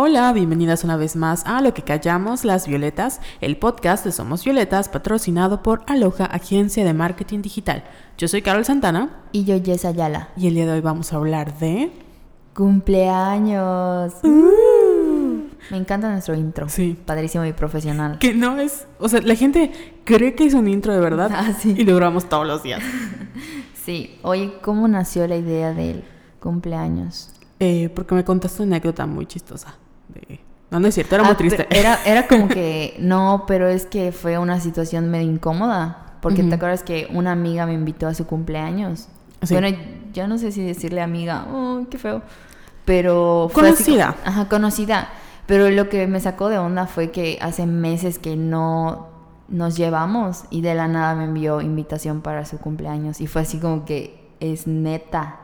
Hola, bienvenidas una vez más a Lo que callamos las violetas, el podcast de Somos Violetas patrocinado por Aloha Agencia de Marketing Digital. Yo soy Carol Santana Y yo, Jess Ayala. y el día de hoy vamos a hablar de... Cumpleaños. Me encanta nuestro intro. Sí. Padrísimo y profesional. Que no es... O sea, la gente cree que es un intro de verdad Ah, sí. y lo grabamos todos los días. Sí. Oye, ¿cómo nació la idea del cumpleaños? Eh, porque me contaste una anécdota muy chistosa. De... No, no es cierto, era muy Ah, triste. Era, era como que, no, pero es que fue una situación medio incómoda. Porque te acuerdas que una amiga me invitó a su cumpleaños. Sí. Bueno, yo no sé si decirle amiga, oh, qué feo. Pero fue así Conocida. como- ajá, conocida. Pero lo que me sacó de onda fue que hace meses que no nos llevamos y de la nada me envió invitación para su cumpleaños. Y fue así como que es neta.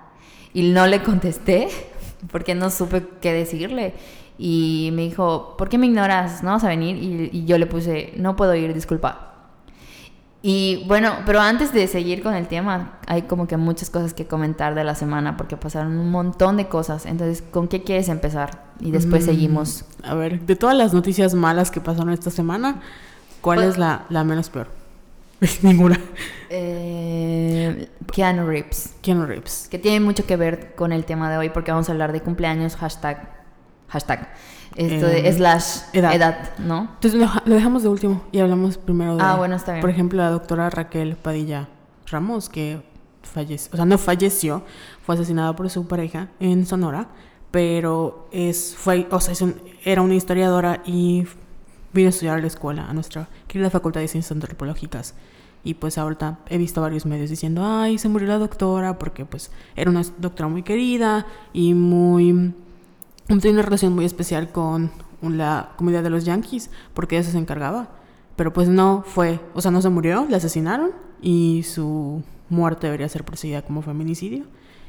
Y no le contesté porque no supe qué decirle. Y me dijo, ¿por qué me ignoras? ¿No vas a venir? Y, y yo le puse, no puedo ir, disculpa. Y bueno, pero antes de seguir con el tema, hay como que muchas cosas que comentar de la semana porque pasaron un montón de cosas. Entonces, ¿con qué quieres empezar? Y después Mm, seguimos. A ver, de todas las noticias malas que pasaron esta semana, ¿cuál Pues- es la, la menos peor? Ninguna. Eh, Keanu Reeves, Keanu Reeves. que tiene mucho que ver con el tema de hoy porque vamos a hablar de cumpleaños, hashtag, hashtag, esto de Eh, slash edad. edad, ¿no? Entonces lo, lo dejamos de último y hablamos primero de... Ah, bueno, está bien. Por ejemplo, la doctora Raquel Padilla Ramos, que falleció, o sea, no falleció, fue asesinada por su pareja en Sonora, pero es, fue, o sea, es un- era una historiadora y vino a estudiar a la escuela, a nuestra querida Facultad de Ciencias Antropológicas. Y pues ahorita he visto varios medios diciendo, ay, se murió la doctora, porque pues era una doctora muy querida y muy... Tiene una relación muy especial con la comunidad de los Yankees, porque ella se encargaba. Pero pues no fue, o sea, no se murió, la asesinaron y su muerte debería ser perseguida como feminicidio.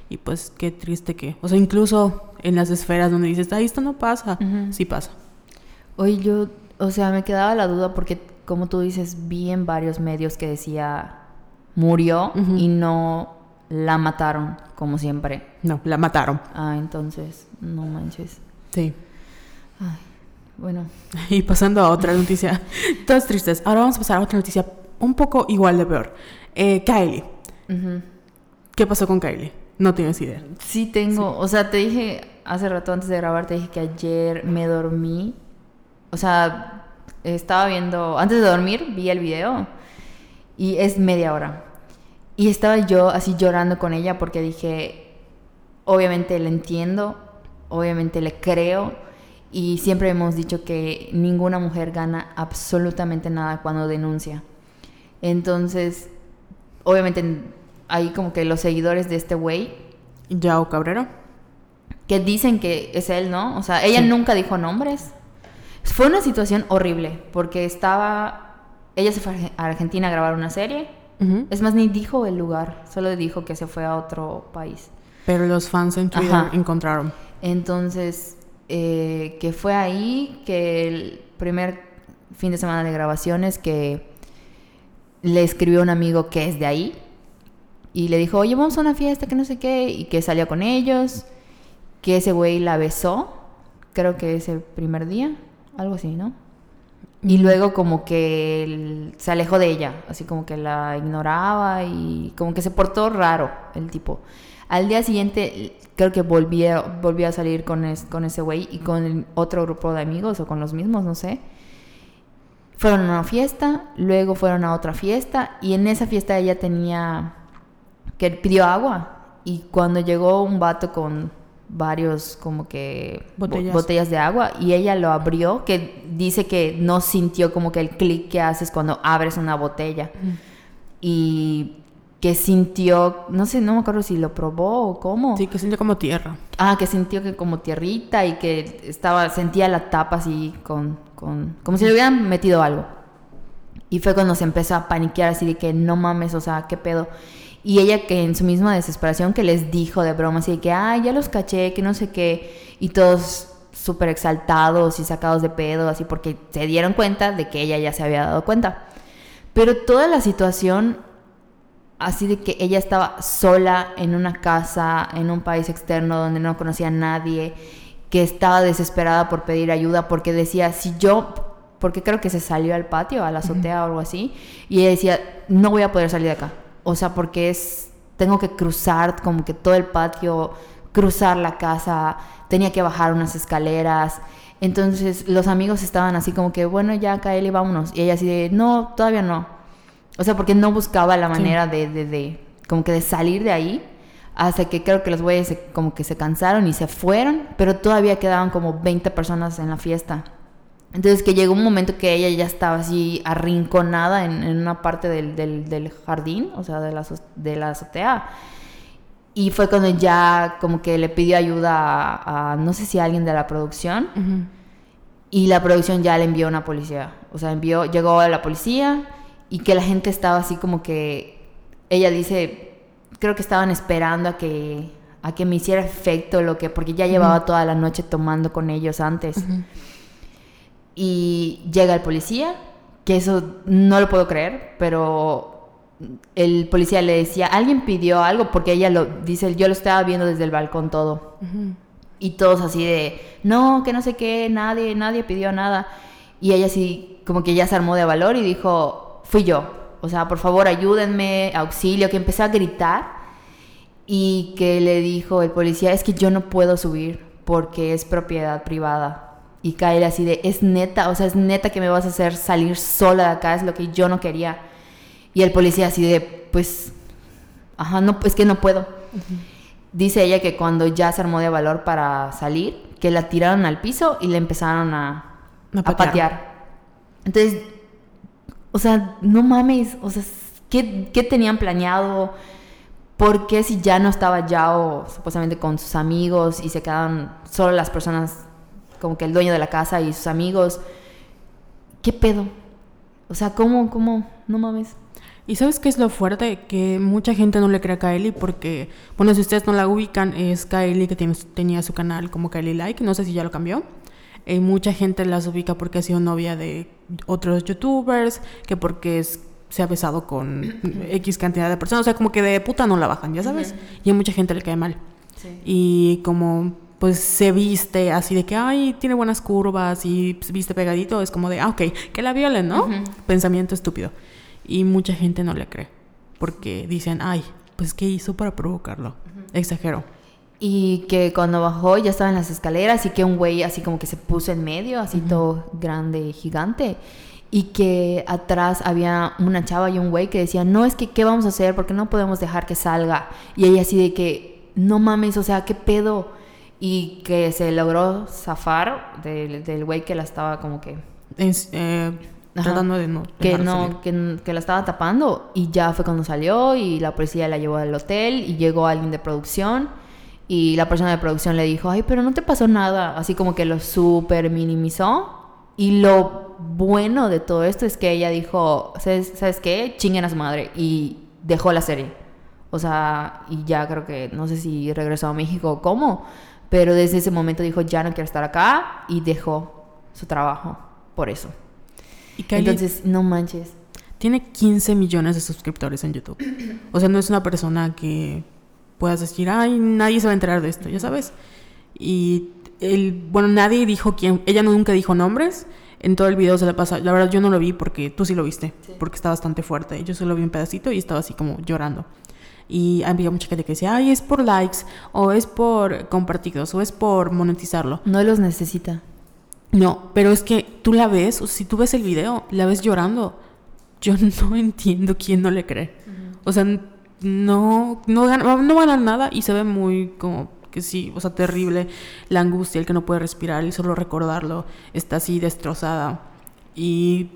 Y pues qué triste que, o sea, incluso en las esferas donde dices, ay, esto no pasa, sí pasa. Oye, yo, o sea, me quedaba la duda porque, como tú dices, vi en varios medios que decía murió y no la mataron, como siempre. No, la mataron. Ah, entonces, no manches. Sí. Ay, bueno, Y pasando a otra noticia, todas tristes. Ahora vamos a pasar a otra noticia un poco igual de peor. Eh, Kylie. ¿Qué pasó con Kylie? No tienes idea. sí tengo, o sea, te dije hace rato antes de grabar, te dije que ayer me dormí, o sea, estaba viendo, antes de dormir vi el video y es media hora. Y estaba yo así llorando con ella porque dije, obviamente le entiendo, obviamente le creo y siempre hemos dicho que ninguna mujer gana absolutamente nada cuando denuncia. Entonces, obviamente hay como que los seguidores de este güey Yao Cabrera. que dicen que es él, ¿no? O sea, ella Sí. nunca dijo nombres. Fue una situación horrible porque estaba, ella se fue a Argentina a grabar una serie. Es más, ni dijo el lugar, solo dijo que se fue a otro país. Pero los fans en Twitter Ajá. encontraron. Entonces, eh, que fue ahí que el primer fin de semana de grabaciones que le escribió un amigo que es de ahí y le dijo, oye, vamos a una fiesta, que no sé qué, y que salió con ellos, que ese güey la besó, creo que ese primer día, algo así, ¿no? Y luego como que se alejó de ella, así como que la ignoraba y como que se portó raro el tipo. Al día siguiente creo que volvió, volvió a salir con, con ese güey y con otro grupo de amigos o con los mismos, no sé. Fueron a una fiesta, luego fueron a otra fiesta y en esa fiesta ella tenía que pidió agua y cuando llegó un vato con varios como que bo- Botellas. de agua y ella lo abrió que dice que no sintió como que el clic que haces cuando abres una botella y que sintió no sé no me acuerdo si lo probó o cómo Sí, que siente como tierra. Ah, que sintió que como tierrita y que estaba, sentía la tapa así con, con, como si le hubieran metido algo. Y fue cuando se empezó a paniquear así de que no mames, o sea, qué pedo. Y ella que en su misma desesperación que les dijo de broma así de que, ay, ya los caché, que no sé qué. Y todos súper exaltados y sacados de pedo, así porque se dieron cuenta de que ella ya se había dado cuenta. Pero toda la situación así de que ella estaba sola en una casa, en un país externo donde no conocía a nadie, que que estaba desesperada por pedir ayuda porque decía, si yo, porque creo que se salió al patio, a la azotea o algo así, y ella decía, no voy a poder salir de acá. O sea, porque es, tengo que cruzar como que todo el patio, cruzar la casa, tenía que bajar unas escaleras. Entonces los amigos estaban así como que, bueno, ya Kaeli, vámonos. Y ella así de, no, todavía no. O sea, porque no buscaba la manera de, de, de, como que de salir de ahí. Hasta que creo que los güeyes como que se cansaron y se fueron, pero todavía quedaban como 20 personas en la fiesta. Entonces que llegó un momento que ella ya estaba así arrinconada en, en una parte del, del, del, jardín, o sea, de la, de la azotea. Y fue cuando ya como que le pidió ayuda a, a no sé si a alguien de la producción. Uh -huh. Y la producción ya le envió una policía. O sea, envió, llegó a la policía y que la gente estaba así como que, ella dice, creo que estaban esperando a que, a que me hiciera efecto lo que, porque ya llevaba uh -huh. toda la noche tomando con ellos antes. Uh -huh. Y llega el policía, que eso no lo puedo creer, pero el policía le decía, alguien pidió algo, porque ella lo dice, yo lo estaba viendo desde el balcón todo. Uh -huh. Y todos así de, no, que no sé qué, nadie, nadie pidió nada. Y ella así, como que ya se armó de valor y dijo, fui yo. O sea, por favor, ayúdenme, auxilio, que empezó a gritar. Y que le dijo el policía, es que yo no puedo subir porque es propiedad privada. Y Kyle así de, es neta, o sea, es neta que me vas a hacer salir sola de acá, es lo que yo no quería. Y el policía así de, pues, ajá, no, es que no puedo. Uh -huh. Dice ella que cuando ya se armó de valor para salir, que la tiraron al piso y le empezaron a, a, patear. a patear. Entonces, o sea, no mames, o sea, ¿qué, qué tenían planeado? ¿Por qué si ya no estaba Yao supuestamente con sus amigos y se quedaban solo las personas, como que el dueño de la casa y sus amigos? ¿Qué pedo? O sea, ¿cómo, cómo? No mames. ¿Y sabes qué es lo fuerte? Que mucha gente no le cree a Kylie porque, bueno, si ustedes no la ubican, es Kylie que tiene, tenía su canal como Kylie Like, no sé si ya lo cambió. Eh, mucha gente las ubica porque ha sido novia de otros youtubers, que porque es, se ha besado con X cantidad de personas, o sea, como que de puta no la bajan, ya sabes. Uh -huh. Y a mucha gente le cae mal. Sí. Y como pues se viste así de que, ay, tiene buenas curvas y viste pegadito, es como de, ah, ok, que la violen, ¿no? Uh -huh. Pensamiento estúpido. Y mucha gente no le cree. Porque dicen, ay, pues ¿qué hizo para provocarlo? Uh -huh. Exagero. Y que cuando bajó ya estaba en las escaleras y que un güey así como que se puso en medio, así uh -huh. todo grande, gigante. Y que atrás había una chava y un güey que decían, no, es que, ¿qué vamos a hacer? Porque no podemos dejar que salga. Y ella así de que, no mames, o sea, ¿qué pedo? Y que se logró zafar del güey que la estaba como que... Es, eh tratando de no que no que, que, la estaba tapando y ya fue cuando salió y la policía la llevó al hotel y llegó alguien de producción y la persona de producción le dijo ay pero no te pasó nada así como que lo super minimizó y lo bueno de todo esto es que ella dijo sabes, ¿sabes qué chinguen a su madre y dejó la serie. O sea y ya creo que no sé si regresó a México o cómo pero desde ese momento dijo ya no quiero estar acá y dejó su trabajo por eso y Kylie Entonces, no manches. Tiene 15 millones de suscriptores en YouTube. O sea, no es una persona que puedas decir, ay, nadie se va a enterar de esto, ya sabes. Y el, bueno, nadie dijo quién, ella nunca dijo nombres. En todo el video se le pasa, la verdad yo no lo vi porque tú sí lo viste, sí. porque está bastante fuerte. Yo solo vi un pedacito y estaba así como llorando. Y había mucha gente que decía, ay, es por likes, o es por compartidos, o es por monetizarlo. No los necesita. No, pero es que tú la ves, o si tú ves el video, la ves llorando. Yo no entiendo quién no le cree. Uh -huh. O sea, no, no, gana, no ganan nada y se ve muy como que sí, o sea, terrible la angustia, el que no puede respirar y solo recordarlo está así destrozada. Y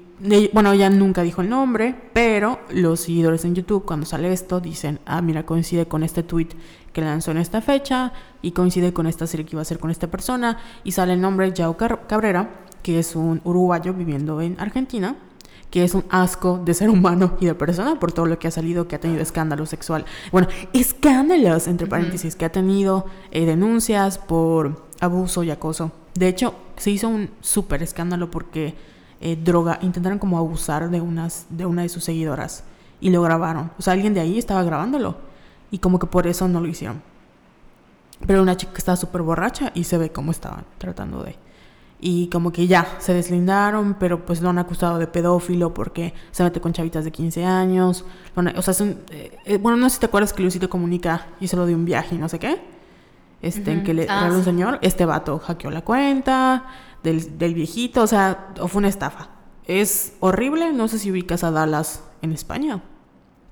bueno, ella nunca dijo el nombre, pero los seguidores en YouTube cuando sale esto dicen, ah, mira, coincide con este tweet que lanzó en esta fecha y coincide con esta serie que iba a hacer con esta persona y sale el nombre Yao Cabrera, que es un uruguayo viviendo en Argentina, que es un asco de ser humano y de persona por todo lo que ha salido, que ha tenido escándalo sexual. Bueno, escándalos, entre paréntesis, que ha tenido eh, denuncias por abuso y acoso. De hecho, se hizo un súper escándalo porque eh, droga, intentaron como abusar de, unas, de una de sus seguidoras y lo grabaron. O sea, alguien de ahí estaba grabándolo y como que por eso no lo hicieron. Pero una chica que estaba súper borracha y se ve cómo estaban tratando de... Y como que ya, se deslindaron, pero pues lo han acusado de pedófilo porque se mete con chavitas de 15 años. Han- O sea, es un- eh, eh, bueno, no sé si te acuerdas que Luisito Comunica hizo lo de un viaje y no sé qué. Este, en Ujú. que le Ah, un señor, este vato hackeó la cuenta del, del viejito, o sea, o fue una estafa. Es horrible, no sé si ubicas a Dallas en España,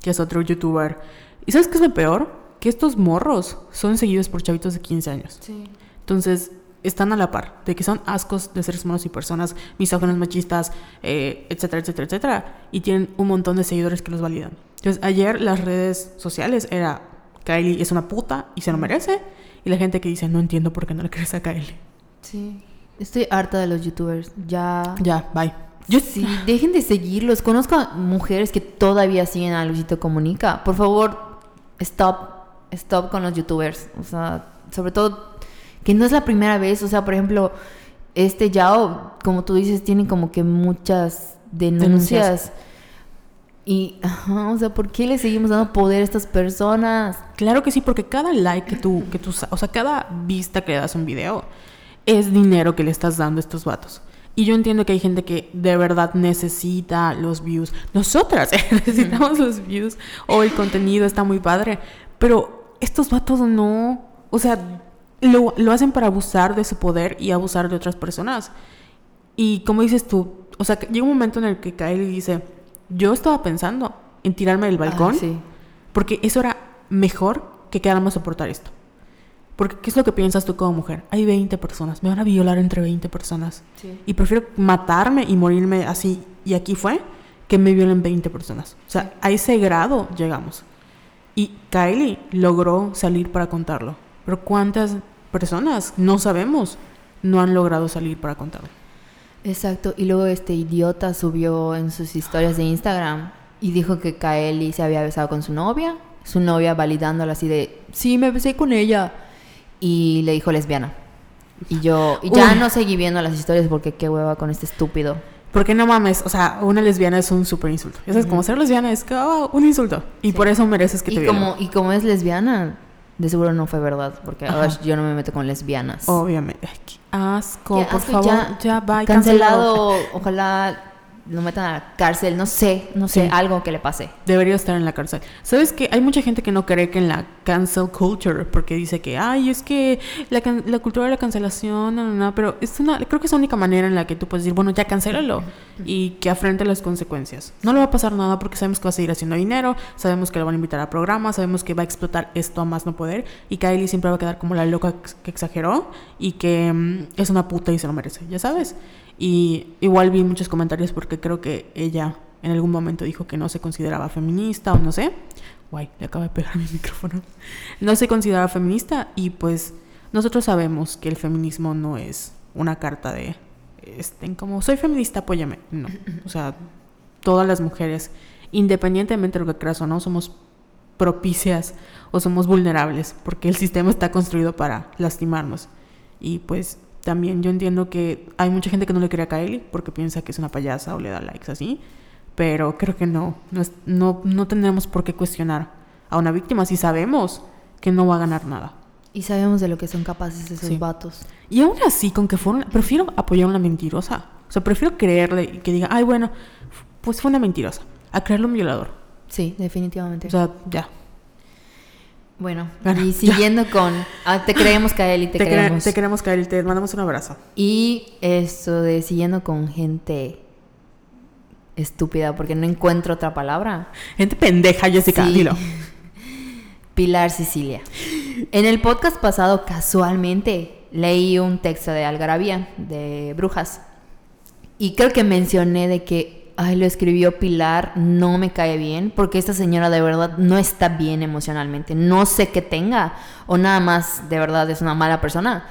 que es otro youtuber. ¿Y sabes qué es lo peor? Que estos morros son seguidos por chavitos de 15 años. Sí. Entonces, están a la par de que son ascos de seres humanos y personas, misóginos, machistas, eh, etcétera, etcétera, etcétera. Y tienen un montón de seguidores que los validan. Entonces, ayer las redes sociales era Kylie es una puta y se lo merece. Y la gente que dice, no entiendo por qué no le crees a Kylie. Sí. Estoy harta de los youtubers. Ya. Ya, bye. Yo sí, dejen de seguirlos. Conozco a mujeres que todavía siguen a Luisito Comunica. Por favor, stop. Stop con los youtubers. O sea, sobre todo que no es la primera vez. O sea, por ejemplo, este Yao, como tú dices, tiene como que muchas denuncias. Denuncias. Y, ajá, o sea, ¿por qué le seguimos dando poder a estas personas? Claro que sí, porque cada like que tú, que tú, o sea, cada vista que le das a un video es dinero que le estás dando a estos vatos. Y yo entiendo que hay gente que de verdad necesita los views. Nosotras eh, necesitamos los views o el contenido está muy padre. Pero estos vatos no. O sea, lo, lo hacen para abusar de su poder y abusar de otras personas. Y como dices tú, o sea, llega un momento en el que Kylie dice, yo estaba pensando en tirarme del balcón. Sí. Porque eso era mejor que quedarme a soportar esto. Porque, ¿qué es lo que piensas tú como mujer? Hay 20 personas, me van a violar entre 20 personas. Sí. Y prefiero matarme y morirme así, y aquí fue, que me violen 20 personas. O sea, a ese grado llegamos. Y Kylie logró salir para contarlo. Pero ¿cuántas personas, no sabemos, no han logrado salir para contarlo? Exacto, y luego este idiota subió en sus historias de Instagram y dijo que Kaeli se había besado con su novia, su novia validándola así de, sí, me besé con ella, y le dijo lesbiana. Y yo, y ya Uy. no seguí viendo las historias porque qué hueva con este estúpido. Porque no mames, o sea, una lesbiana es un súper insulto. Ya sabes, como ser lesbiana es ah, un insulto. Y Sí. por eso mereces que te Y violen. como, y como es lesbiana, de seguro no fue verdad, porque ahora yo no me meto con lesbianas. Obviamente. Ay, qué asco, Qué por asco, favor. ya Ya, va. Cancelado, ojalá lo metan a la cárcel, no sé, no sé, Sí. algo que le pase. Debería estar en la cárcel. ¿Sabes que Hay mucha gente que no cree que en la cancel culture, porque dice que, ay, es que la, can- la cultura de la cancelación, no, no, no, pero es una, creo que es la única manera en la que tú puedes decir, bueno, ya cancélalo y que afrente las consecuencias. No le va a pasar nada porque sabemos que va a seguir haciendo dinero, sabemos que lo van a invitar a programas, sabemos que va a explotar esto a más no poder y Kylie siempre va a quedar como la loca que exageró y que mm, es una puta y se lo merece, ya sabes. Y igual vi muchos comentarios porque creo que ella en algún momento dijo que no se consideraba feminista o no sé. Guay, le acabo de pegar mi micrófono. No se consideraba feminista y pues nosotros sabemos que el feminismo no es una carta de, este, como soy feminista, apóyame. No, o sea, todas las mujeres, independientemente de lo que creas o no, somos propicias o somos vulnerables porque el sistema está construido para lastimarnos. Y pues también yo entiendo que hay mucha gente que no le cree a Kylie porque piensa que es una payasa o le da likes así, pero creo que no, no, es- no, no tendremos por qué cuestionar a una víctima si sabemos que no va a ganar nada. Y sabemos de lo que son capaces esos Sí. vatos. Y aún así, con que fueron, prefiero apoyar a una mentirosa. O sea, prefiero creerle y que diga, ay, bueno, pues fue una mentirosa, a creerle un violador. Sí, definitivamente. O sea, ya. Bueno, Bueno, y ya. siguiendo con... ah, te creemos, Kaeli, te, Te, cre- creemos. te queremos, Kylie, te mandamos un abrazo. Y eso de siguiendo con gente estúpida, porque no encuentro otra palabra. Gente pendeja, Jessica, Sí. dilo. Pilar Sicilia. En el podcast pasado, casualmente, leí un texto de Algarabía, de Brujas. Y creo que mencioné de que, ay, lo escribió Pilar, no me cae bien, porque esta señora de verdad no está bien emocionalmente. No sé qué tenga, o nada más de verdad es una mala persona.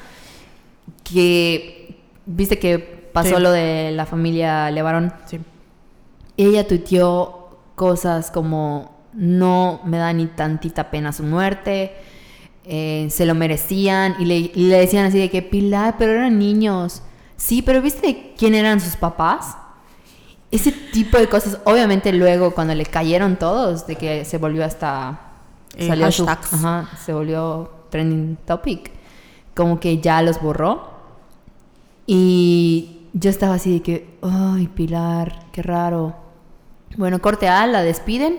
Que, viste que pasó Sí. lo de la familia Levarón. Sí. Ella tuiteó cosas como no me da ni tantita pena su muerte, eh, se lo merecían y le, y le decían así de que Pilar, pero eran niños. Sí, pero ¿viste quién eran sus papás? Ese tipo de cosas, obviamente luego cuando le cayeron todos, de que se volvió hasta... Eh, salió su- ajá, se volvió trending topic, como que ya los borró. Y yo estaba así de que, ay, Pilar, qué raro. Bueno, corte A, la despiden.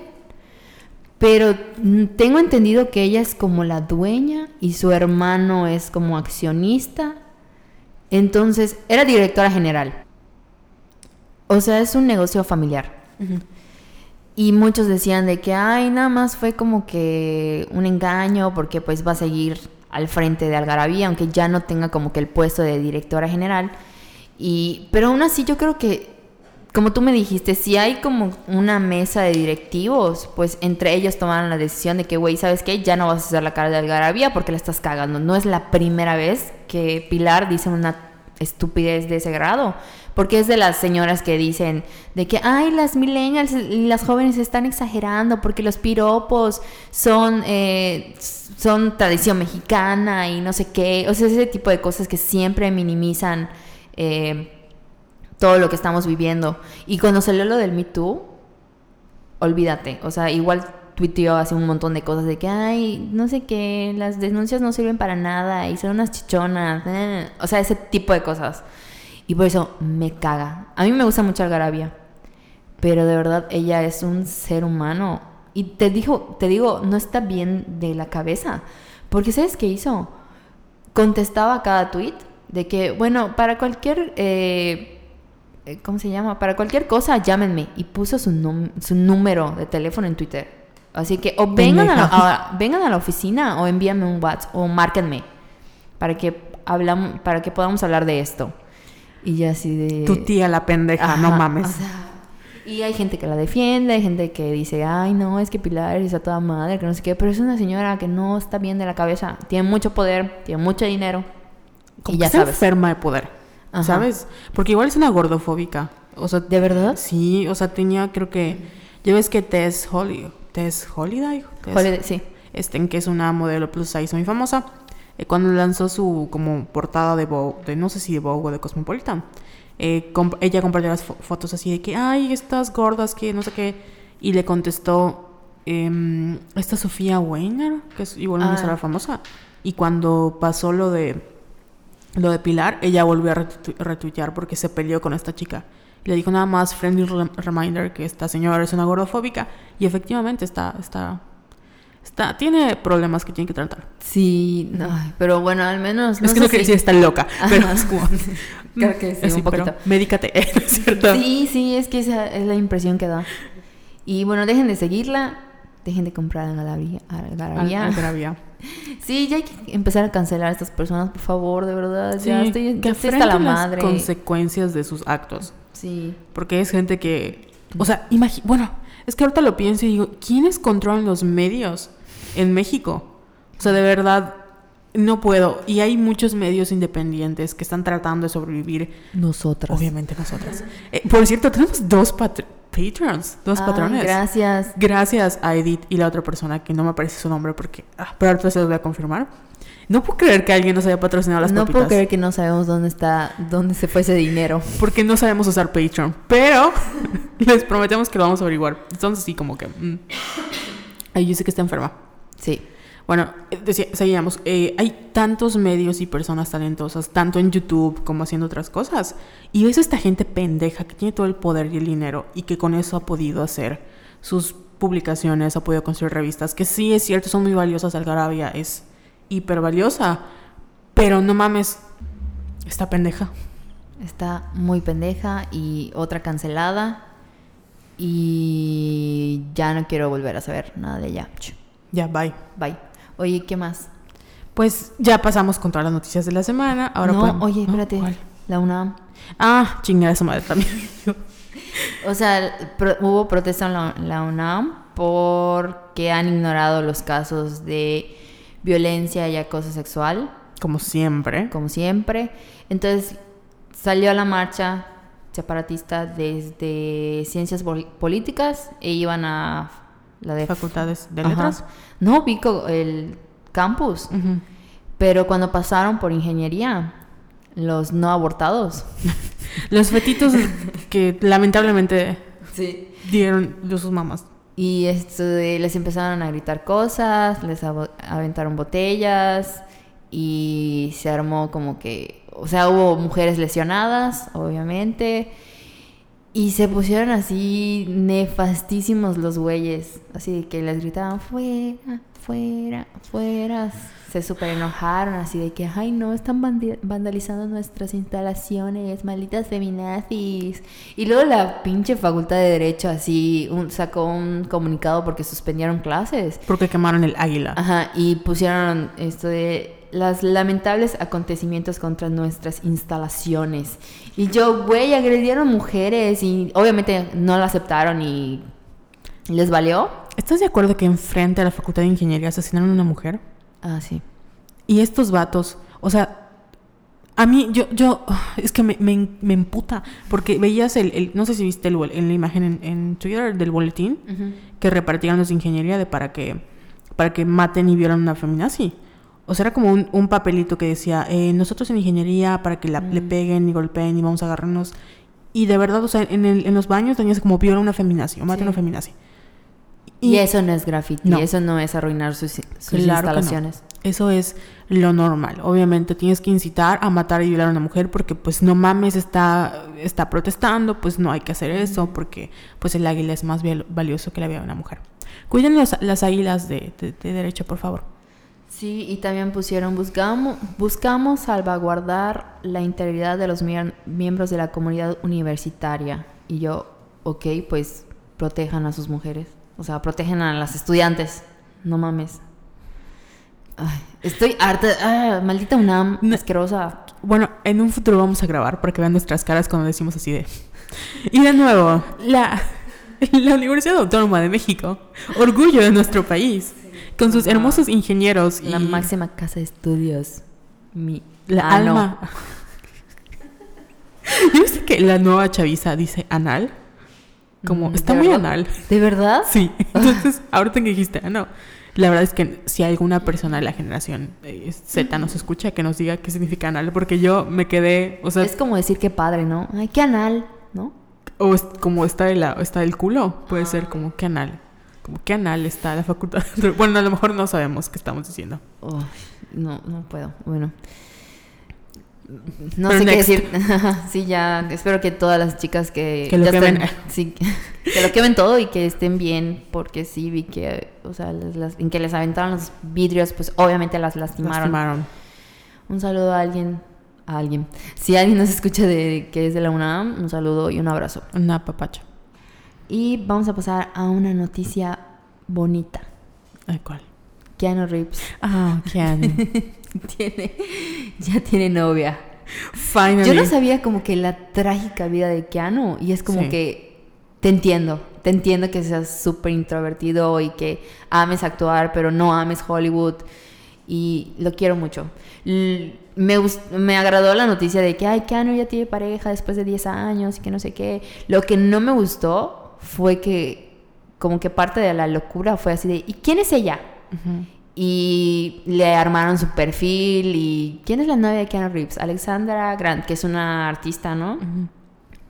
Pero mm, tengo entendido que ella es como la dueña y su hermano es como accionista. Entonces, era directora general. O sea, es un negocio familiar. Y muchos decían de que, ay, nada más fue como que un engaño porque pues va a seguir al frente de Algarabía, aunque ya no tenga como que el puesto de directora general. Y, pero aún así yo creo que, como tú me dijiste, si hay como una mesa de directivos, pues entre ellos tomaron la decisión de que, güey, ¿sabes qué? Ya no vas a hacer la cara de Algarabía porque la estás cagando. No es la primera vez que Pilar dice una estupidez de ese grado. Porque es de las señoras que dicen de que, ay, las millennials y las jóvenes están exagerando porque los piropos son, eh, son tradición mexicana y no sé qué. O sea, ese tipo de cosas que siempre minimizan eh, todo lo que estamos viviendo. Y cuando salió lo del Me Too, olvídate. O sea, igual tuiteó hace un montón de cosas de que, ay, no sé qué, las denuncias no sirven para nada y son unas chichonas. Eh". O sea, ese tipo de cosas. Y por eso me caga. A mí me gusta mucho Algarabia. Pero de verdad, ella es un ser humano. Y te, dijo, te digo, no está bien de la cabeza. Porque ¿sabes qué hizo? Contestaba cada tweet de que, bueno, para cualquier... Eh, eh, ¿Cómo se llama? Para cualquier cosa, llámenme. Y puso su, su número de teléfono en Twitter. Así que o vengan a, la, vengan a la oficina o envíame un WhatsApp o márquenme para que, hablamos, para que podamos hablar de esto. Y ya así de... Tu tía la pendeja, no mames. y hay gente que la defiende, hay gente que dice, ay, no, es que Pilar es a toda madre, que no sé qué, pero es una señora que no está bien de la cabeza, tiene mucho poder, tiene mucho dinero. y ya sabes. enferma de poder, ¿sabes? Porque igual es una gordofóbica. O sea, ¿de verdad? Sí, o sea, tenía, creo que, ya ves que Tess Holly, Tess Holiday, Holiday, sí. Este, que es una modelo plus size muy famosa. Eh, cuando lanzó su como portada de Vogue, de, no sé si de Vogue o de Cosmopolitan, eh, ella compartió las fotos así de que, ay, estas gordas, que no sé qué, y le contestó em, esta Sofía Weiner, que es igual una ah. famosa, y cuando pasó lo de lo de Pilar, ella volvió a retuitear porque se peleó con esta chica. le dijo nada más friendly reminder que esta señora es una gordofóbica y efectivamente está, está Está, tiene problemas que tiene que tratar. Sí, pero bueno, al menos. es que no quiere decir está loca, pero es como. Creo que sí, un poquito. médicate, cierto? Sí, sí, es que esa es la impresión que da. Y bueno, dejen de seguirla, dejen de comprar Algarabía. Algarabía. Sí, ya hay que empezar a cancelar a estas personas, por favor, de verdad. ya estoy, que ya la madre. las consecuencias de sus actos. Sí. Porque es gente que. O sea, imagina. Bueno, es que ahorita lo pienso y digo, ¿quiénes controlan los medios? En México. O sea, de verdad, no puedo. Y hay muchos medios independientes que están tratando de sobrevivir. Nosotras. Obviamente nosotras. Eh, por cierto, tenemos dos patrons, dos patrones. Gracias. Gracias a Edith y la otra persona que no me aparece su nombre porque... Ah, pero ahorita se los voy a confirmar. No puedo creer que alguien nos haya patrocinado las no papitas. No puedo creer que no sabemos dónde está, dónde se fue ese dinero. Porque no sabemos usar Patreon. Pero les prometemos que lo vamos a averiguar. Entonces sí, como que... Mm. Ay, yo sé que está enferma. Sí. Bueno, eh, decía, seguíamos. Eh, hay tantos medios y personas talentosas, tanto en YouTube como haciendo otras cosas. Y ves esta gente pendeja que tiene todo el poder y el dinero y que con eso ha podido hacer sus publicaciones, ha podido construir revistas, que sí es cierto, son muy valiosas. Algarabia es hiper valiosa, pero no mames, está pendeja. Está muy pendeja y otra cancelada. Y ya no quiero volver a saber nada de ella. Ya, bye. Bye. Oye, ¿qué más? Pues ya pasamos con todas las noticias de la semana. Ahora no, oye, espérate. La UNAM. Ah, chingada su madre también. o sea, hubo protesta en la, UNAM porque han ignorado los casos de violencia y acoso sexual. Como siempre. Como siempre. Entonces salió a la marcha separatista desde ciencias políticas e iban a la de facultades de letras. No, Pico, el campus. Pero cuando pasaron por ingeniería, los no abortados. los fetitos que lamentablemente sí. dieron sus mamás. Y esto de- les empezaron a gritar cosas, les aventaron botellas y se armó como que, o sea, hubo mujeres lesionadas, obviamente. Y se pusieron así nefastísimos los güeyes. Así de que les gritaban, fuera, fuera, fuera. Se super enojaron así de que, ay no, están vandalizando nuestras instalaciones, malditas feminazis. Y luego la pinche facultad de Derecho así un- sacó un comunicado porque suspendieron clases. Porque quemaron el águila. Ajá, y pusieron esto de las lamentables acontecimientos contra nuestras instalaciones. Y yo, güey, agredieron mujeres y obviamente no lo aceptaron y les valió. ¿Estás de acuerdo que enfrente a la Facultad de Ingeniería asesinaron a una mujer? Ah, sí. Y estos vatos, o sea, a mí, yo, yo, es que me, me, me emputa, porque veías el, el- no sé si viste el, en la imagen en, en Twitter del boletín que repartían los de ingeniería de para que, para que maten y violan a una feminazi. O sea, era como un, un papelito que decía, eh, nosotros en ingeniería para que la, le peguen y golpeen y vamos a agarrarnos. Y de verdad, o sea, en, el- en los baños tenías como viola una feminazi o mata Sí. una feminazi. Y, eso no es graffiti, No. eso no es arruinar sus, sus Claro que no. instalaciones. Eso es lo normal. Obviamente tienes que incitar a matar y violar a una mujer porque pues no mames está, está protestando, pues no hay que hacer eso porque pues el águila es más val- valioso que la vida de una mujer. Cuiden las, las águilas de, de- de derecho, por favor. Sí, y también pusieron, buscamos, buscamos salvaguardar la integridad de los miembros de la comunidad universitaria. Y yo, ok, pues protejan a sus mujeres. O sea, protegen a las estudiantes. No mames. Ay, estoy harta. Ah, maldita UNAM, asquerosa. Bueno, en un futuro vamos a grabar para que vean nuestras caras cuando decimos así de... Y de nuevo, la, la Universidad Autónoma de México, orgullo de nuestro país, con sus hermosos ingenieros y La máxima casa de estudios. Mi la Ah, no. alma. ¿Yo viste que la nueva chaviza dice anal? Como, Mm, está ¿de muy verdad? anal. ¿De verdad? Sí, entonces, ahorita que dijiste, ah, no. La verdad es que si alguna persona de la generación eh, Z nos escucha, que nos diga qué significa anal, porque yo me quedé, o sea, Es como decir que padre, ¿no? Ay, qué anal, ¿no? o es como está de la, está del culo, puede ser como qué anal. Como qué anal está la facultad. Bueno, a lo mejor no sabemos qué estamos diciendo. No, no puedo. Bueno. No Pero sé qué decir. sí, ya. Espero que todas las chicas que. Que lo ya quemen. estén- sí, que lo quemen todo y que estén bien. Porque sí vi que. O sea, las- en que les aventaron los vidrios, pues obviamente las lastimaron. Lastimaron. Un saludo a alguien. A alguien. Si alguien nos escucha de que es de la UNAM, un saludo y un abrazo. Una papacha. Y vamos a pasar a una noticia bonita. ¿cuál? Keanu Reeves Ah, Keanu. tiene, ya tiene novia. Finally. Yo no sabía como que la trágica vida de Keanu y es como Sí. que te entiendo, te entiendo que seas súper introvertido y que ames actuar pero no ames Hollywood y lo quiero mucho. L- me, me agradó la noticia de que, ay, Keanu ya tiene pareja después de 10 años y que no sé qué. Lo que no me gustó fue que como que parte de la locura fue así de, ¿y quién es ella? Y le armaron su perfil y... ¿Quién es la novia de Keanu Reeves? Alexandra Grant, que es una artista, ¿no?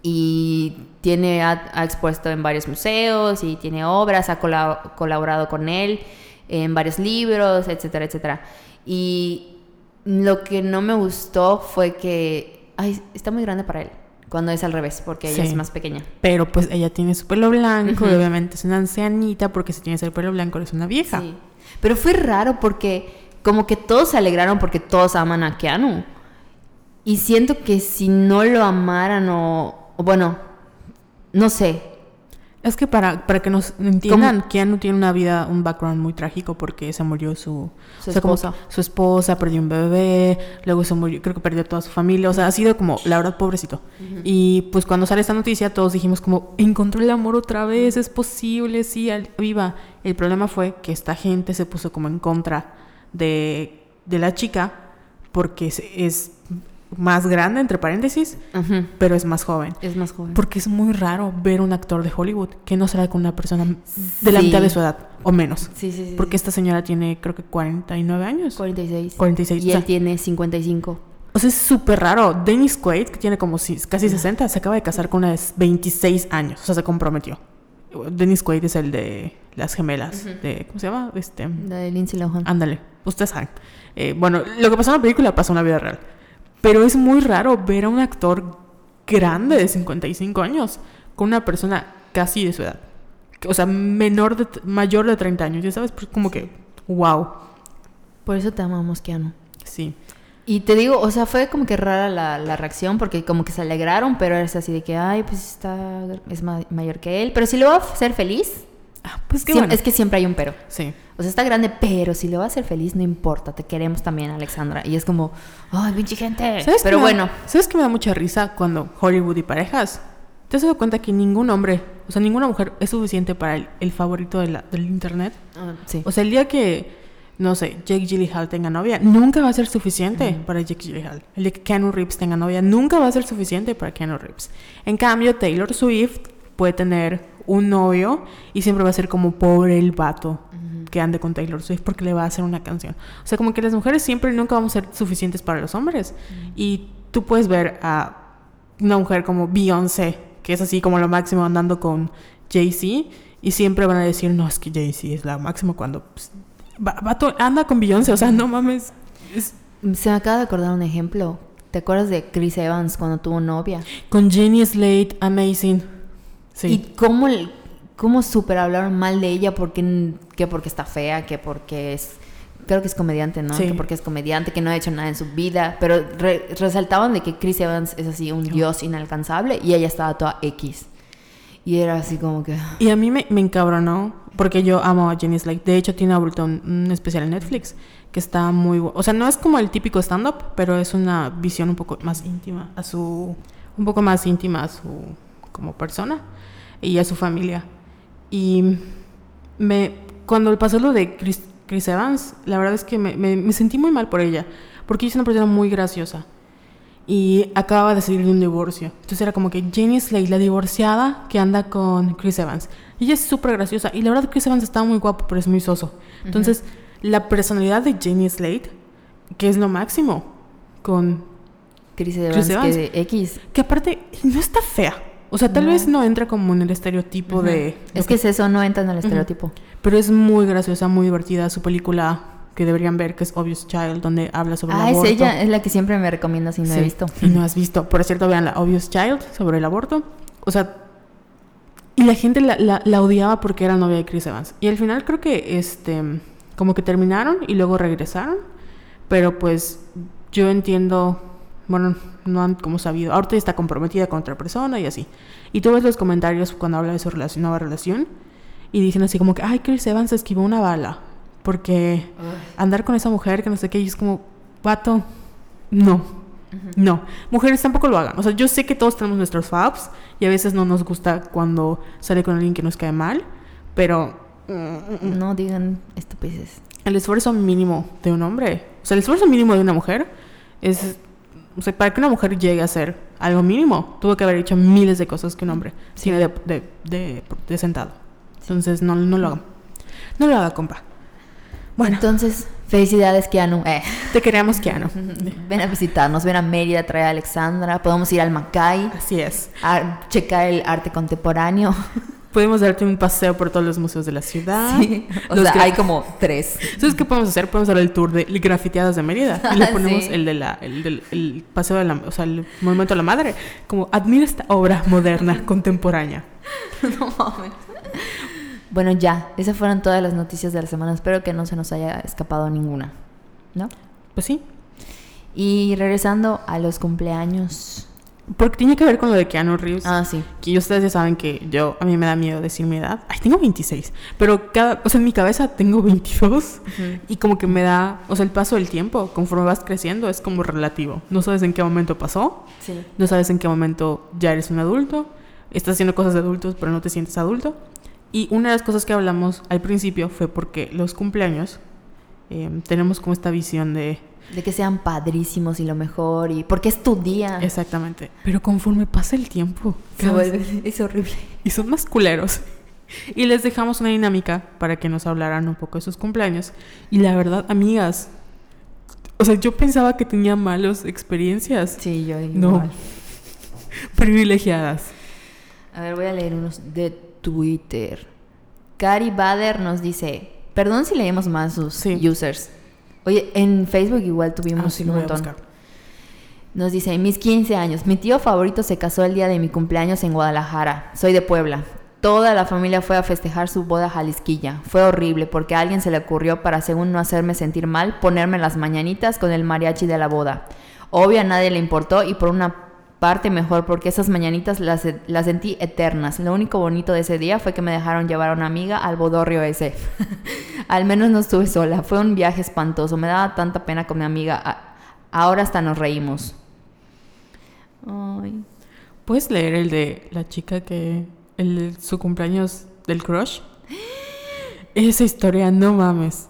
Y tiene, ha, ha expuesto en varios museos y tiene obras, ha cola- colaborado con él en varios libros, etcétera, etcétera. Y lo que no me gustó fue que... Ay, está muy grande para él. Cuando es al revés, porque ella Sí. es más pequeña. Pero pues ella tiene su pelo blanco y obviamente es una ancianita porque si tienes el pelo blanco eres una vieja. Sí. Pero fue raro porque como que todos se alegraron porque todos aman a Keanu. Y siento que si no lo amaran o, o bueno, no sé. Es que para, para que nos entiendan, Keanu tiene una vida, un background muy trágico porque se murió su, Su esposa. su esposa, perdió un bebé, luego se murió, creo que perdió toda su familia, o sea, ha sido como, la verdad, pobrecito. Y pues cuando sale esta noticia todos dijimos como, encontró el amor otra vez, es posible, sí, al- viva. El problema fue que esta gente se puso como en contra de, de la chica porque es, es más grande, entre paréntesis, pero es más joven. Es más joven. Porque es muy raro ver un actor de Hollywood que no será con una persona de la Sí. mitad de su edad o menos. Sí, sí, sí. Porque esta señora tiene creo que 49 años. 46. 46, Y o sea. él tiene 55. O sea, es súper raro. Dennis Quaid, que tiene como si- casi 60, se acaba de casar con una de 26 años. O sea, se comprometió. Dennis Quaid es el de las gemelas. de, ¿Cómo se llama? Este, La de Lindsay Lohan. ándale, ustedes saben. Eh, bueno, lo que pasó en la película pasó en la vida real. Pero es muy raro ver a un actor grande de 55 años con una persona casi de su edad. O sea, menor de, mayor de 30 años, ya sabes, pues como que, wow. Por eso te amamos, Keanu. Sí. Y te digo, o sea, fue como que rara la, la reacción porque como que se alegraron, pero es así de que, ay, pues está, es ma- mayor que él. Pero si lo va a hacer feliz, pues bueno. es que siempre hay un pero. Sí. O sea, está grande, pero si lo va a hacer feliz, no importa, te queremos también, Alexandra. Y es como, ay, pinche gente. ¿Sabes Pero da- bueno, ¿Sabes qué me da mucha risa cuando Hollywood y parejas? ¿Te has dado cuenta que ningún hombre, o sea, ninguna mujer es suficiente para el, el favorito de la- del internet? sí. O sea, el día que, no sé, Jake Gyllenhaal tenga novia, nunca va a ser suficiente para Jake Gyllenhaal. El día que Keanu Reeves tenga novia, nunca va a ser suficiente para Keanu Reeves. En cambio, Taylor Swift puede tener un novio y siempre va a ser como pobre el vato que ande con Taylor Swift porque le va a hacer una canción. O sea, como que las mujeres siempre y nunca vamos a ser suficientes para los hombres. Y tú puedes ver a una mujer como Beyoncé, que es así como lo máximo andando con Jay-Z, y siempre van a decir, no, es que Jay-Z es la máxima cuando pues, va- anda con Beyoncé, o sea, no mames. es- Se me acaba de acordar un ejemplo. ¿Te acuerdas de Chris Evans cuando tuvo novia? con Jenny Slate, amazing. Sí. Y cómo, cómo super hablaron mal de ella porque, que porque está fea, que porque es... Creo que es comediante, ¿no? Sí. Que porque es comediante, que no ha hecho nada en su vida. Pero re- resaltaban de que Chris Evans es así un dios inalcanzable y ella estaba toda X. Y era así como que... Y a mí me, me encabronó porque yo amo a Jenny Slate. De hecho, tiene ahorita un, un especial en Netflix que está muy. O sea, no es como el típico stand-up, pero es una visión un poco más íntima a su... Un poco más íntima a su... como persona y a su familia. Y me... Cuando pasó lo de Chris, Chris Evans, la verdad es que me, me- me sentí muy mal por ella. Porque ella es una persona muy graciosa. Y acababa de salir de un divorcio. Entonces era como que Jenny Slate, la divorciada que anda con Chris Evans. Ella es súper graciosa. Y la verdad Chris Evans está muy guapo, pero es muy soso. Entonces, la personalidad de Jenny Slate, que es lo máximo, con... Chris Evans, Chris Evans. que X. Que aparte, no está fea. O sea, tal No. vez no entra como en el estereotipo de... Es que es eso, no entra en el estereotipo. Pero es muy graciosa, muy divertida. Su película que deberían ver, que es Obvious Child, donde habla sobre el Ah, es aborto. ella, es la que siempre me recomienda si no Sí, he visto. Y no has visto. Por cierto, vean la Obvious Child sobre el aborto. O sea, y la gente la, la- la odiaba porque era novia de Chris Evans. Y al final creo que este como que terminaron y luego regresaron. Pero pues yo entiendo, bueno, no han como sabido. Ahorita está comprometida con otra persona y así. Y tú ves los comentarios cuando habla de su relación, nueva relación y dicen así como que, ay, Chris Evans esquivó una bala. Porque andar con esa mujer que no sé qué, y es como, vato, no. No, mujeres tampoco lo hagan. O sea, yo sé que todos tenemos nuestros faps y a veces no nos gusta cuando sale con alguien que nos cae mal, pero mm, No digan estupideces. el esfuerzo mínimo de un hombre, o sea, el esfuerzo mínimo de una mujer es, o sea, para que una mujer llegue a ser algo mínimo, tuvo que haber hecho miles de cosas que un hombre tiene de, de, de- de sentado. Entonces, no, no lo hagan. No lo haga, compa. Bueno, Entonces, felicidades, Keanu. Eh. te queremos, Keanu. Ven a visitarnos, ven a Mérida, trae a Alexandra. Podemos ir al Macay, Así es. a checar el arte contemporáneo. Podemos darte un paseo por todos los museos de la ciudad. Sí, o Los sea, hay como tres. ¿Sabes qué podemos hacer? Podemos hacer el tour de grafiteadas de Mérida. Y le ponemos Sí. el de la, el del el paseo de la, o sea, el monumento a la madre. Como, admira esta obra moderna, contemporánea. no mames. Bueno, ya, esas fueron todas las noticias de la semana. Espero que no se nos haya escapado ninguna, ¿no? Pues sí. Y regresando a los cumpleaños. Porque tiene que ver con lo de Keanu Reeves. Ah, sí. Que ustedes ya saben que yo, a mí me da miedo decir mi edad. Ay, tengo 26. Pero cada, o sea, en mi cabeza tengo 22. Y como que me da, o sea, el paso del tiempo, conforme vas creciendo, es como relativo. No sabes en qué momento pasó. Sí. No sabes en qué momento ya eres un adulto. Estás haciendo cosas de adultos, pero no te sientes adulto. Y una de las cosas que hablamos al principio fue porque los cumpleaños eh, tenemos como esta visión de... De que sean padrísimos y lo mejor. y Porque es tu día. Exactamente. Pero conforme pasa el tiempo, Se vuelve- es horrible. y son más culeros. Y les dejamos una dinámica para que nos hablaran un poco de sus cumpleaños. Y la verdad, amigas, o sea, yo pensaba que tenía malas experiencias Sí, yo No. igual. privilegiadas. A ver, voy a leer unos de Twitter. Cari Bader nos dice, perdón si leemos más sus Sí. users. Oye, en Facebook igual tuvimos Ah, sí, un montón. Nos dice, mis 15 años, mi tío favorito se casó el día de mi cumpleaños en Guadalajara. Soy de Puebla. Toda la familia fue a festejar su boda jalisquilla. Fue horrible porque a alguien se le ocurrió para, según no hacerme sentir mal, ponerme las mañanitas con el mariachi de la boda. Obvio a nadie le importó y por una parte mejor porque esas mañanitas las, las sentí eternas. Lo único bonito de ese día fue que me dejaron llevar a una amiga al bodorrio ese. Al menos no estuve sola. Fue un viaje espantoso. Me daba tanta pena con mi amiga. Ahora hasta nos reímos. Ay. ¿Puedes leer el de la chica que. el su cumpleaños del crush? Esa historia, no mames.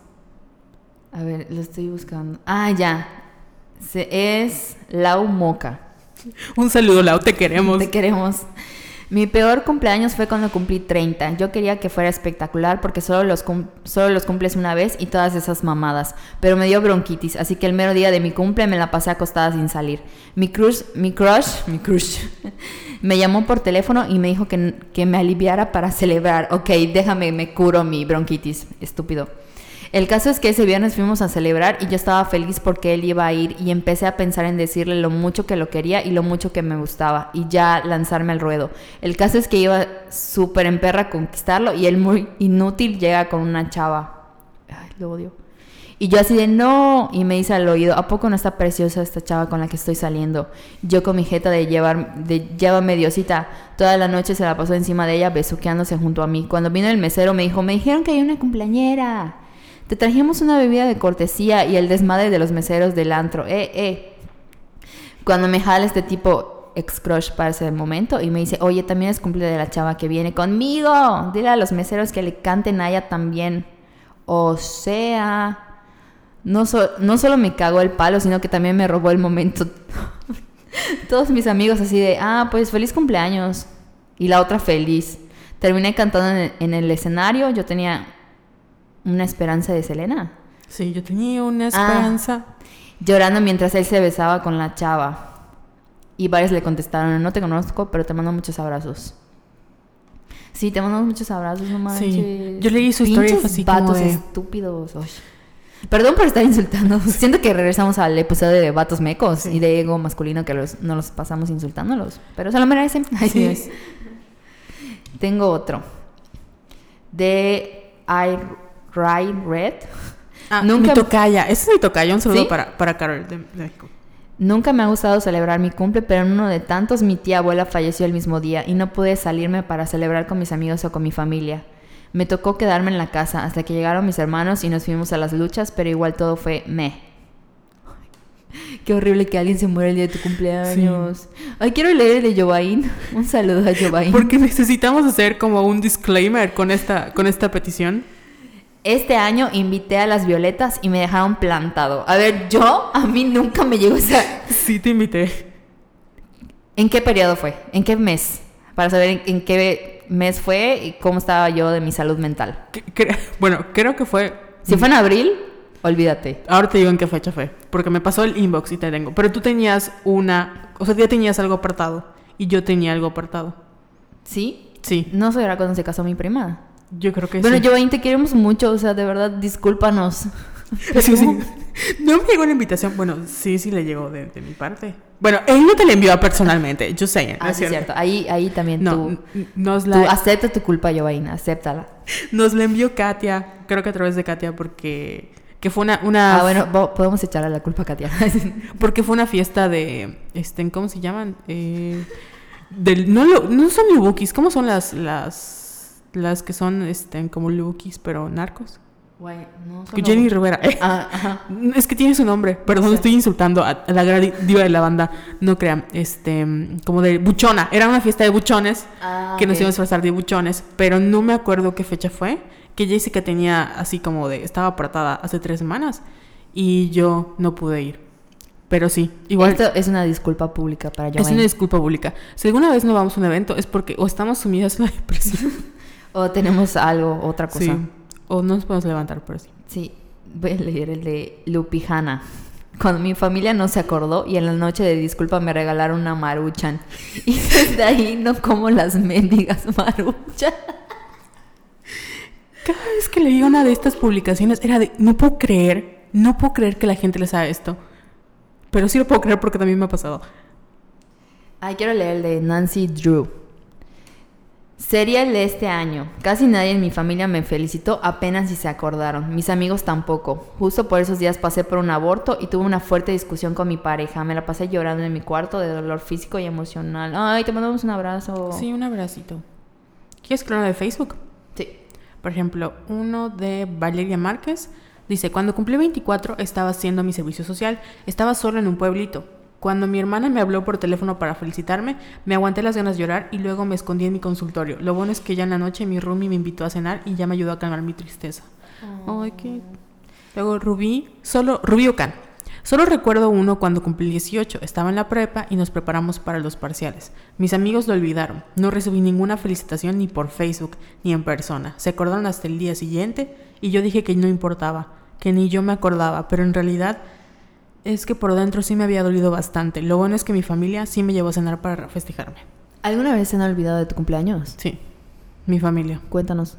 A ver, lo estoy buscando. Ah, ya. Se, es Lau Moca. Un saludo, Lau, te queremos. Te queremos. Mi peor cumpleaños fue cuando cumplí 30. Yo quería que fuera espectacular porque solo los, solo los cumples una vez y todas esas mamadas. Pero me dio bronquitis, así que el mero día de mi cumple me la pasé acostada sin salir. Mi crush, mi crush, mi crush, me llamó por teléfono y me dijo que, que me aliviara para celebrar. Ok, déjame, me curo mi bronquitis, estúpido. El caso es que ese viernes fuimos a celebrar y yo estaba feliz porque él iba a ir y empecé a pensar en decirle lo mucho que lo quería y lo mucho que me gustaba y ya lanzarme al ruedo. El caso es que iba súper en perra a conquistarlo y él muy inútil llega con una chava. Ay, lo odio. Y yo así de no, y me dice al oído, ¿a poco no está preciosa esta chava con la que estoy saliendo? Yo con mi jeta de llevar, de llévame Diosita, toda la noche se la pasó encima de ella besuqueándose junto a mí. Cuando vino el mesero me dijo, me dijeron que hay una cumpleañera. Te trajimos una bebida de cortesía y el desmadre de los meseros del antro. Eh, eh. Cuando me jala este tipo ex crush para ese momento y me dice, oye, también es cumple de la chava que viene conmigo. Dile a los meseros que le canten a ella también. O sea, no, so- no solo me cagó el palo, sino que también me robó el momento. Todos mis amigos así de, ah, pues feliz cumpleaños. Y la otra feliz. Terminé cantando en el, en el escenario. Yo tenía una esperanza de Selena. Sí, yo tenía una Ah. esperanza. Llorando mientras él se besaba con la chava. Y varios le contestaron, no te conozco, pero te mando muchos abrazos. Sí, te mandamos muchos abrazos, no manches. Sí. Yo leí su historia y fue como vatos de- estúpidos. Ay. Perdón por estar insultando. Siento que regresamos al episodio de vatos mecos y de ego masculino que los, no los pasamos insultándolos. Pero se lo merecen. Así es. Tengo otro. De I Ride Red. Ah, Nunca- mi tocaya. Ese es mi tocaya. Un saludo ¿Sí? para, para Carol de, México. Nunca me ha gustado celebrar mi cumple, pero en uno de tantos mi tía abuela falleció el mismo día y no pude salirme para celebrar con mis amigos o con mi familia. Me tocó quedarme en la casa hasta que llegaron mis hermanos y nos fuimos a las luchas, pero igual todo fue me. Qué horrible que alguien se muera el día de tu cumpleaños. Ay, quiero leer el de Jovain. Un saludo a Jovain. Porque necesitamos hacer como un disclaimer con esta, con esta petición. Este año invité a las violetas y me dejaron plantado. A ver, yo, a mí nunca me llegó esa... Sí, te invité. ¿En qué periodo fue? ¿En qué mes? Para saber en, qué mes fue y cómo estaba yo de mi salud mental. Que- bueno, creo que fue. Si fue en abril, olvídate. Ahora te digo en qué fecha fue. Porque me pasó el inbox y te tengo. Pero tú tenías una. O sea, ya tenías algo apartado. Y yo tenía algo apartado. ¿Sí? Sí, No sé, era cuando se casó mi prima. Yo creo que Bueno, sí. Joaquín, te queremos mucho, o sea, de verdad, discúlpanos. Sí, sí. No me llegó la invitación. Bueno, sí, sí le llegó de, de mi parte. Bueno, él no te la envió personalmente. Yo sé. Ah, sí, es cierto. Ahí, ahí también No, tú, nos tú acepta tu culpa, Joaquín, acéptala. nos la envió Katia. Creo que a través de Katia porque que fue una, una Ah, bueno, po- podemos echarle la culpa a Katia. porque fue una fiesta de este ¿cómo se llaman? Eh, del no lo- no son lubukis, ¿cómo son las las las que son este como lubukis pero narcos? Güey, no, Que Jenny Rivera. eh, Ah, ajá. Es que tiene su nombre. Perdón, Sí. estoy insultando a, a la gran diva de la banda. No crean. Este, como de buchona. Era una fiesta de buchones. Ah, que nos ok. íbamos a disfrazar de buchones. Pero no me acuerdo qué fecha fue. Que Jessica tenía así como de. Estaba apartada hace tres semanas. Y yo no pude ir. Pero sí, igual. Esto es una disculpa pública para es Joaquín. una disculpa pública. Si alguna vez no vamos a un evento es porque o estamos sumidas en la depresión. O tenemos algo, otra cosa. sí. O no nos podemos levantar por así. Sí, voy a leer el de Lupijana. Cuando mi familia no se acordó y en la noche de disculpa me regalaron una maruchan. Y desde ahí no como las mendigas maruchan. Cada vez que leía una de estas publicaciones era de, no puedo creer, no puedo creer que la gente les haga esto. Pero sí lo puedo creer porque también me ha pasado. Ay, quiero leer el de Nancy Drew. Sería el de este año. Casi nadie en mi familia me felicitó apenas si se acordaron. Mis amigos tampoco. Justo por esos días pasé por un aborto y tuve una fuerte discusión con mi pareja. Me la pasé llorando en mi cuarto de dolor físico y emocional. Ay, te mandamos un abrazo. Sí, un abracito. ¿Quieres que de Facebook? Sí. Por ejemplo, uno de Valeria Márquez dice, cuando cumplí 24 estaba haciendo mi servicio social, estaba solo en un pueblito. Cuando mi hermana me habló por teléfono para felicitarme, me aguanté las ganas de llorar y luego me escondí en mi consultorio. Lo bueno es que ya en la noche mi roomie me invitó a cenar y ya me ayudó a calmar mi tristeza. Ay, qué... Luego Rubí, solo Rubí Ocan. Solo recuerdo uno cuando cumplí 18, estaba en la prepa y nos preparamos para los parciales. Mis amigos lo olvidaron, no recibí ninguna felicitación ni por Facebook ni en persona. Se acordaron hasta el día siguiente y yo dije que no importaba, que ni yo me acordaba, pero en realidad es que por dentro sí me había dolido bastante. Lo bueno es que mi familia sí me llevó a cenar para festejarme. ¿Alguna vez se han olvidado de tu cumpleaños? Sí, mi familia. Cuéntanos.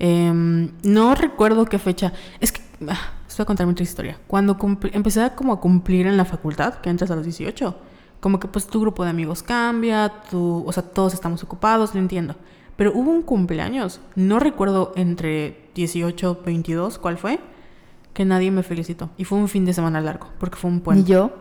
Em, no recuerdo qué fecha. Es que... ah, les voy a contar mi otra historia. Cuando empecé a como a cumplir en la facultad, que entras a los 18, como que pues tu grupo de amigos cambia, tu, o sea, todos estamos ocupados, lo entiendo. Pero hubo un cumpleaños, no recuerdo entre 18, 22, ¿cuál fue? Que nadie me felicitó. Y fue un fin de semana largo, porque fue un puente. ¿Ni yo?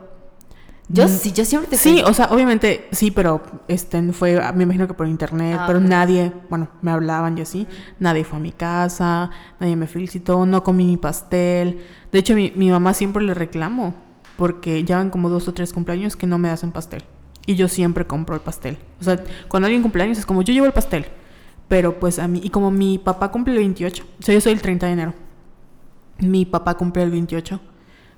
Yo Mm, sí, yo siempre te Sí, o sea, obviamente sí, pero este fue, me imagino que por internet, Ah, pero nadie, bueno, me hablaban y así, nadie fue a mi casa, nadie me felicitó, no comí mi pastel. De hecho, mi, mi mamá siempre le reclamo, porque ya van como dos o tres cumpleaños que no me hacen pastel. Y yo siempre compro el pastel. O sea, cuando alguien cumpleaños es como yo llevo el pastel. Pero pues a mí, y como mi papá cumple el 28, o sea, yo soy el 30 de enero. Mi papá cumple el 28.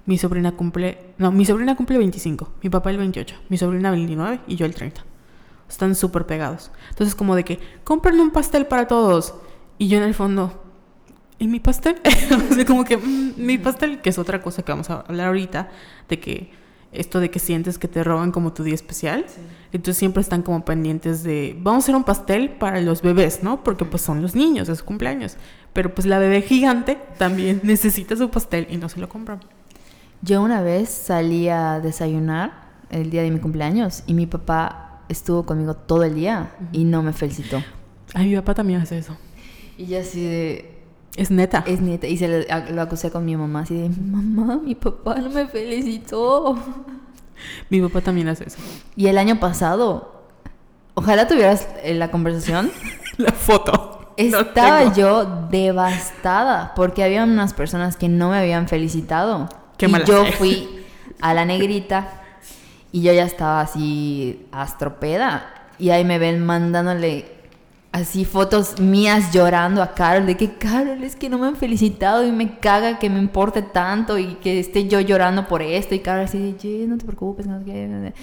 Mi sobrina cumple. No, mi sobrina cumple el 25. Mi papá el 28. Mi sobrina el 29 y yo el 30. Están súper pegados. Entonces, como de que, cómprenle un pastel para todos. Y yo en el fondo, ¿y mi pastel? o sea, como que, mm, mi pastel, que es otra cosa que vamos a hablar ahorita, de que esto de que sientes que te roban como tu día especial. Entonces siempre están como pendientes de, vamos a hacer un pastel para los bebés, ¿no? Porque pues son los niños, es su cumpleaños. Pero pues la bebé gigante también necesita su pastel y no se lo compran. Yo una vez salí a desayunar el día de mi cumpleaños y mi papá estuvo conmigo todo el día y no me felicitó. Ay, mi papá también hace eso. Y yo así de... Es neta. Es neta. Y se lo, lo acusé con mi mamá así de... Mamá, mi papá no me felicitó. Mi papá también hace eso. Y el año pasado... Ojalá tuvieras eh, la conversación. La foto. Estaba yo devastada porque había unas personas que no me habían felicitado. Qué y yo fe. fui a la negrita y yo ya estaba así astropeda. Y ahí me ven mandándole así fotos mías llorando a Carol de que Carol es que no me han felicitado y me caga que me importe tanto y que esté yo llorando por esto y Carol así de, "Ye, no te preocupes, no sé qué".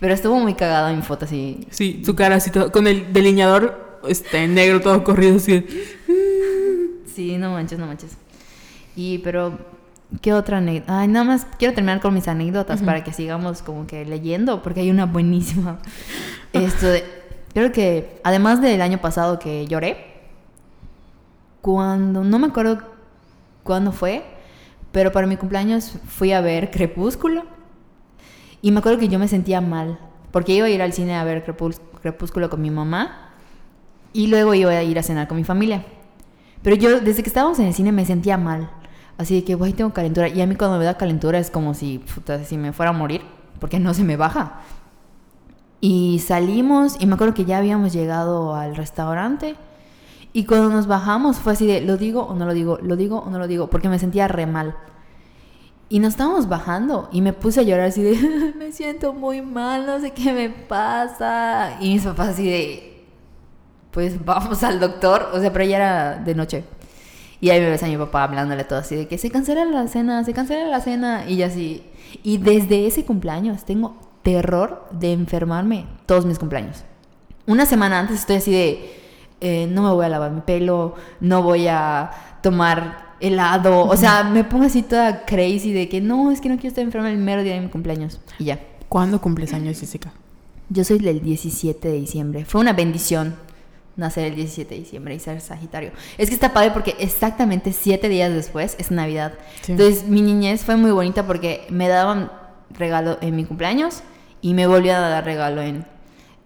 Pero estuvo muy cagada mi foto así. Sí, su cara así todo, con el delineador este, negro todo corrido así. Sí, no manches, no manches. Y pero, ¿qué otra anécdota? Ay, nada más quiero terminar con mis anécdotas para que sigamos como que leyendo, porque hay una buenísima. Esto de, creo que, además del año pasado que lloré, cuando, no me acuerdo cuándo fue, pero para mi cumpleaños fui a ver Crepúsculo. Y me acuerdo que yo me sentía mal, porque iba a ir al cine a ver Crepús- Crepúsculo con mi mamá y luego iba a ir a cenar con mi familia. Pero yo, desde que estábamos en el cine, me sentía mal. Así de que, güey, tengo calentura. Y a mí cuando me da calentura es como si, si me fuera a morir, porque no se me baja. Y salimos, y me acuerdo que ya habíamos llegado al restaurante. Y cuando nos bajamos fue así de, ¿lo digo o no lo digo? ¿Lo digo o no lo digo? Porque me sentía re mal. Y nos estábamos bajando y me puse a llorar así de, me siento muy mal, no sé qué me pasa. Y mis papás así de, pues vamos al doctor. O sea, pero ya era de noche. Y ahí me ves a mi papá hablándole todo así de que se cancela la cena, se cancela la cena. Y yo así. Y desde ese cumpleaños tengo terror de enfermarme todos mis cumpleaños. Una semana antes estoy así de, eh, no me voy a lavar mi pelo, no voy a tomar helado. O sea, me pongo así toda crazy de que no, es que no quiero estar enferma el mero día de mi cumpleaños. Y ya. ¿Cuándo cumples años, Jessica? Yo soy del 17 de diciembre. Fue una bendición. Nacer el 17 de diciembre y ser Sagitario. Es que está padre porque exactamente siete días después es Navidad. Sí. Entonces mi niñez fue muy bonita porque me daban regalo en mi cumpleaños y me volvían a dar regalo en,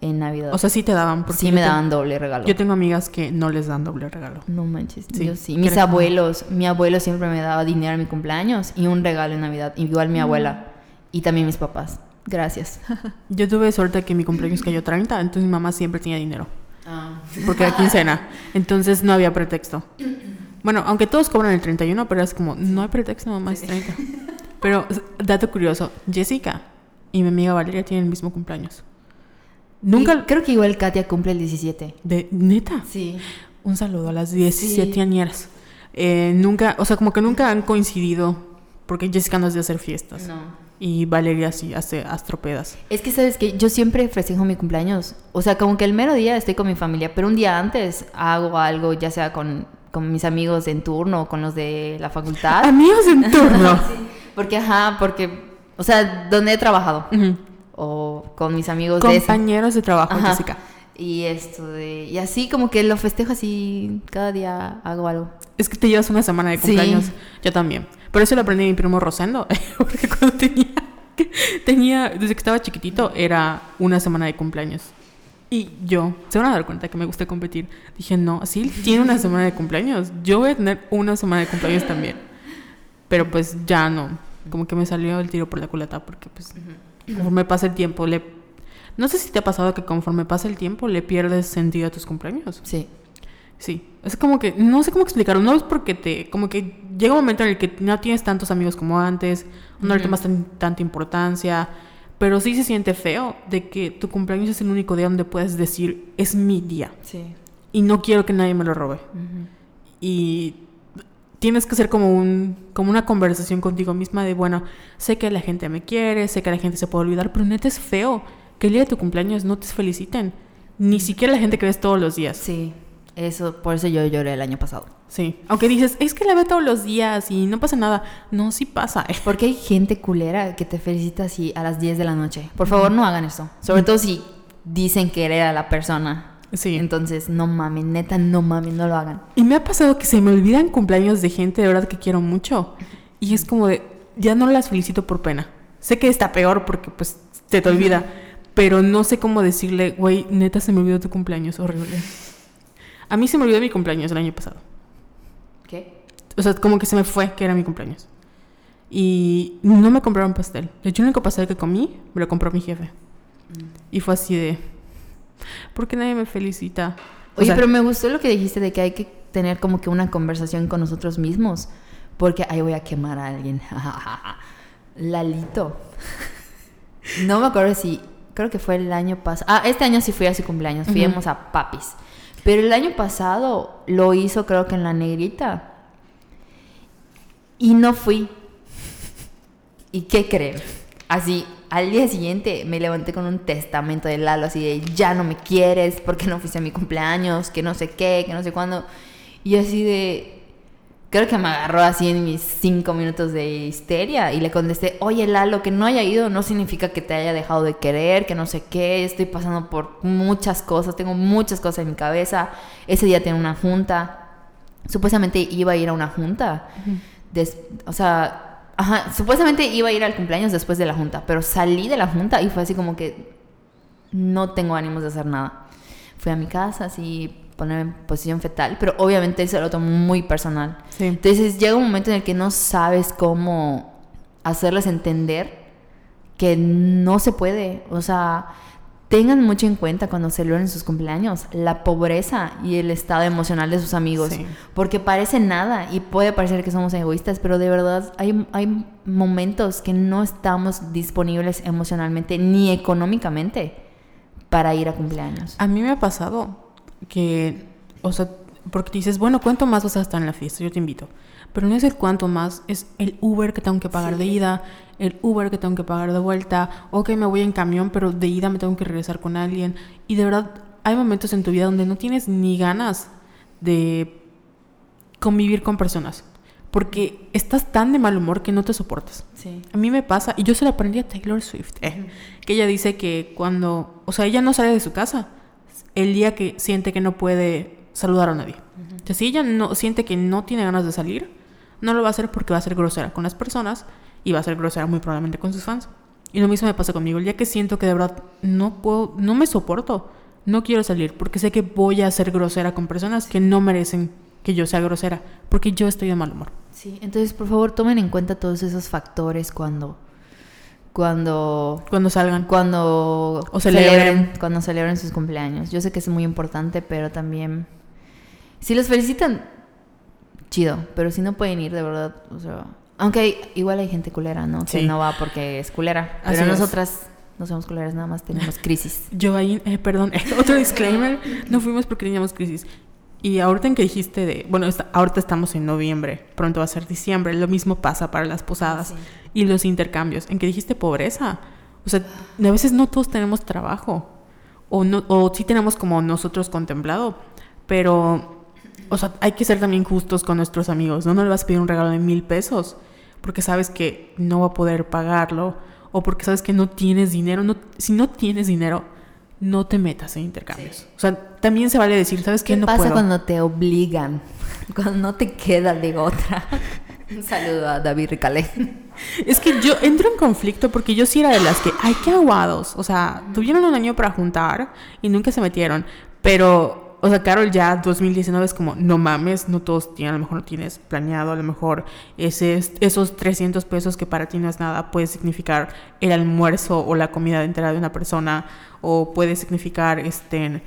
en Navidad. O sea, sí te daban. porque sí me te- daban doble regalo. Yo tengo amigas que no les dan doble regalo. No manches, Sí, yo sí. Mis abuelos, mi abuelo siempre me daba dinero en mi cumpleaños y un regalo en Navidad. Igual Mm. mi abuela y también mis papás. Gracias. Yo tuve suerte que mi cumpleaños cayó 30, entonces mi mamá siempre tenía dinero. Ah. Porque era quincena. Entonces no había pretexto. Bueno, aunque todos cobran el 31, pero es como, no hay pretexto, mamá, es 30. Pero, dato curioso, Jessica y mi amiga Valeria tienen el mismo cumpleaños. Nunca... Y creo que igual Katia cumple el 17. De, neta, Sí. un saludo a las 17 Sí. añeras. Eh, nunca, o sea, como que nunca han coincidido, porque Jessica no es de hacer fiestas. No. Y Valeria sí hace astropedas. Es que sabes que yo siempre festejo mi cumpleaños. O sea, como que el mero día estoy con mi familia, pero un día antes hago algo, ya sea con, con mis amigos en turno o con los de la facultad. Amigos en turno. Porque, ajá, porque, o sea, donde he trabajado. O con mis amigos de. Compañeros de trabajo, Ajá. Jessica. Y esto de... Y así como que lo festejo así, cada día hago algo. Es que te llevas una semana de Sí. cumpleaños. Yo también. Pero eso lo aprendí de mi primo Rosendo. Porque cuando tenía, tenía, desde que estaba chiquitito, era una semana de cumpleaños. Y yo, se van a dar cuenta que me gusta competir. Dije, no, si él tiene una semana de cumpleaños, yo voy a tener una semana de cumpleaños también. Pero pues ya no. Como que me salió el tiro por la culata porque pues conforme pasa el tiempo, le... No sé si te ha pasado que conforme pasa el tiempo le pierdes sentido a tus cumpleaños. Sí. Sí, es como que, no sé cómo explicarlo, no es porque te, como que llega un momento en el que no tienes tantos amigos como antes, no le tomas tan- tanta importancia, pero sí se siente feo de que tu cumpleaños es el único día donde puedes decir, es mi día, Sí. y no quiero que nadie me lo robe. Y tienes que hacer como, un, como una conversación contigo misma de, bueno, sé que la gente me quiere, sé que la gente se puede olvidar, pero neta es feo que el día de tu cumpleaños no te feliciten, ni siquiera la gente que ves todos los días. Sí. Eso, por eso yo lloré el año pasado. Sí, aunque dices, es que la veo todos los días y no pasa nada. No, sí pasa. eh. Porque hay gente culera que te felicita así a las 10 de la noche. Por favor, no hagan eso. Sobre todo si dicen querer a la persona. Sí. Entonces, no mamen, neta, no mamen, no lo hagan. Y me ha pasado que se me olvidan cumpleaños de gente de verdad que quiero mucho. Y es como de, ya no las felicito por pena. Sé que está peor porque pues te te olvida. Pero no sé cómo decirle, güey, neta se me olvidó tu cumpleaños, horrible. A mí se me olvidó mi cumpleaños el año pasado. ¿Qué? O sea, como que se me fue que era mi cumpleaños. Y no me compraron pastel. De hecho, el único pastel que comí me lo compró mi jefe. Y fue así de... ¿Por qué nadie me felicita? O Oye, sea, pero me gustó lo que dijiste de que hay que tener como que una conversación con nosotros mismos. Porque ahí voy a quemar a alguien. Lalito. No me acuerdo si. Creo que fue el año pasado. Ah, este año sí fui a su cumpleaños. Fuimos a Papis. Pero el año pasado lo hizo, creo que en la negrita. Y no fui. ¿Y qué creen? Así, al día siguiente me levanté con un testamento de Lalo, así de ya no me quieres, porque no fuiste a mi cumpleaños, que no sé qué, que no sé cuándo. Y así de. Creo que me agarró así en mis cinco minutos de histeria y le contesté, oye Lalo, que no haya ido no significa que te haya dejado de querer, que no sé qué, estoy pasando por muchas cosas, tengo muchas cosas en mi cabeza, ese día tengo una junta, supuestamente iba a ir a una junta, Des- o sea, ajá, supuestamente iba a ir al cumpleaños después de la junta, pero salí de la junta y fue así como que no tengo ánimos de hacer nada. Fui a mi casa, así, ponerme en posición fetal, pero obviamente eso lo tomo muy personal. Sí. Entonces llega un momento en el que no sabes cómo hacerles entender que no se puede. O sea, tengan mucho en cuenta cuando celebren sus cumpleaños la pobreza y el estado emocional de sus amigos. Sí. Porque parece nada y puede parecer que somos egoístas, pero de verdad hay, hay momentos que no estamos disponibles emocionalmente ni económicamente para ir a cumpleaños. A mí me ha pasado que, o sea, porque dices, bueno, ¿cuánto más vas a estar en la fiesta? Yo te invito. Pero no es el cuánto más, es el Uber que tengo que pagar de ida, el Uber que tengo que pagar de vuelta, o que me voy en camión, pero de ida me tengo que regresar con alguien. Y de verdad, hay momentos en tu vida donde no tienes ni ganas de convivir con personas, porque estás tan de mal humor que no te soportas. Sí. A mí me pasa, y yo se lo aprendí a Taylor Swift, eh, que ella dice que cuando, o sea, ella no sale de su casa el día que siente que no puede saludar a nadie. O sea, si ella no siente que no tiene ganas de salir, no lo va a hacer porque va a ser grosera con las personas y va a ser grosera muy probablemente con sus fans. Y lo mismo me pasa conmigo. El día que siento que de verdad no puedo, no me soporto, no quiero salir porque sé que voy a ser grosera con personas que no merecen que yo sea grosera porque yo estoy de mal humor. Sí, entonces por favor tomen en cuenta todos esos factores cuando cuando cuando salgan cuando o celebren. cuando celebren sus cumpleaños. Yo sé que es muy importante, pero también si los felicitan chido, pero si no pueden ir de verdad, o sea, aunque igual hay gente culera, ¿no? Que no va porque es culera, Así pero es. nosotras no somos culeras, nada más tenemos crisis. Yo ahí, eh, perdón, otro disclaimer, no fuimos porque teníamos crisis. Y ahorita en que dijiste de, bueno, está- ahorita estamos en noviembre, pronto va a ser diciembre, lo mismo pasa para las posadas Sí. y los intercambios. En que dijiste pobreza, o sea, a veces no todos tenemos trabajo, o, no, o sí tenemos como nosotros contemplado, pero, o sea, hay que ser también justos con nuestros amigos, no, no le vas a pedir un regalo de mil pesos, porque sabes que no va a poder pagarlo, o porque sabes que no tienes dinero, no, si no tienes dinero, no te metas en intercambios. O sea, también se vale decir, ¿sabes qué? ¿Qué no pasa puedo. cuando te obligan? Cuando no te queda de otra. Un saludo a David Ricalé. Es que yo entro en conflicto porque yo sí era de las que, ay, qué aguados. O sea, tuvieron un año para juntar y nunca se metieron. Pero, o sea, Carol ya 2019 es como, no mames, no todos tienen, a lo mejor no tienes planeado, a lo mejor ese, esos 300 pesos que para ti no es nada puede significar el almuerzo o la comida entera de una persona o puede significar, este...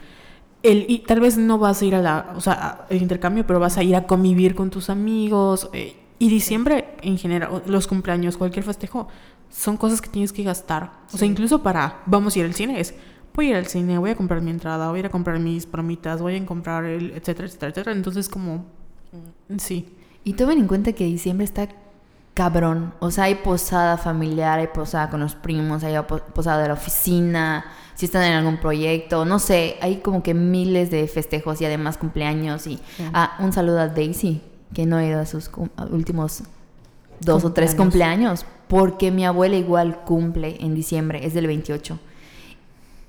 El, y tal vez no vas a ir a la, o sea, al intercambio, pero vas a ir a convivir con tus amigos. eh, y diciembre, en general, los cumpleaños, cualquier festejo, son cosas que tienes que gastar. O sea, incluso para, vamos a ir al cine, es, voy a ir al cine, voy a comprar mi entrada, voy a ir a comprar mis bromitas, voy a comprar el, etcétera, etcétera, etcétera. Entonces, como, mm, sí. Y tomen en cuenta que diciembre está cabrón. O sea, hay posada familiar, hay posada con los primos, hay po- posada de la oficina, si están en algún proyecto, no sé, hay como que miles de festejos y además cumpleaños. Y ah, un saludo a Daisy, que no ha ido a sus últimos dos o tres cumpleaños, porque mi abuela igual cumple en diciembre, es del 28.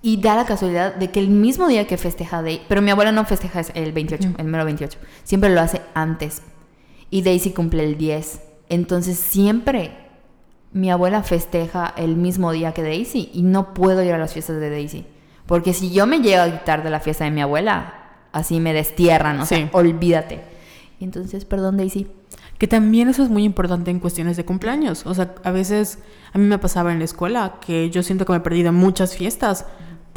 Y da la casualidad de que el mismo día que festeja Daisy, pero mi abuela no festeja el 28, el mero 28, siempre lo hace antes. Y Daisy cumple el 10. Entonces siempre mi abuela festeja el mismo día que Daisy y no puedo ir a las fiestas de Daisy. Porque si yo me llego a quitar de la fiesta de mi abuela, así me destierran, o sea, Sí. olvídate. Y entonces, perdón Daisy. Que también eso es muy importante en cuestiones de cumpleaños. O sea, a veces a mí me pasaba en la escuela que yo siento que me perdí de muchas fiestas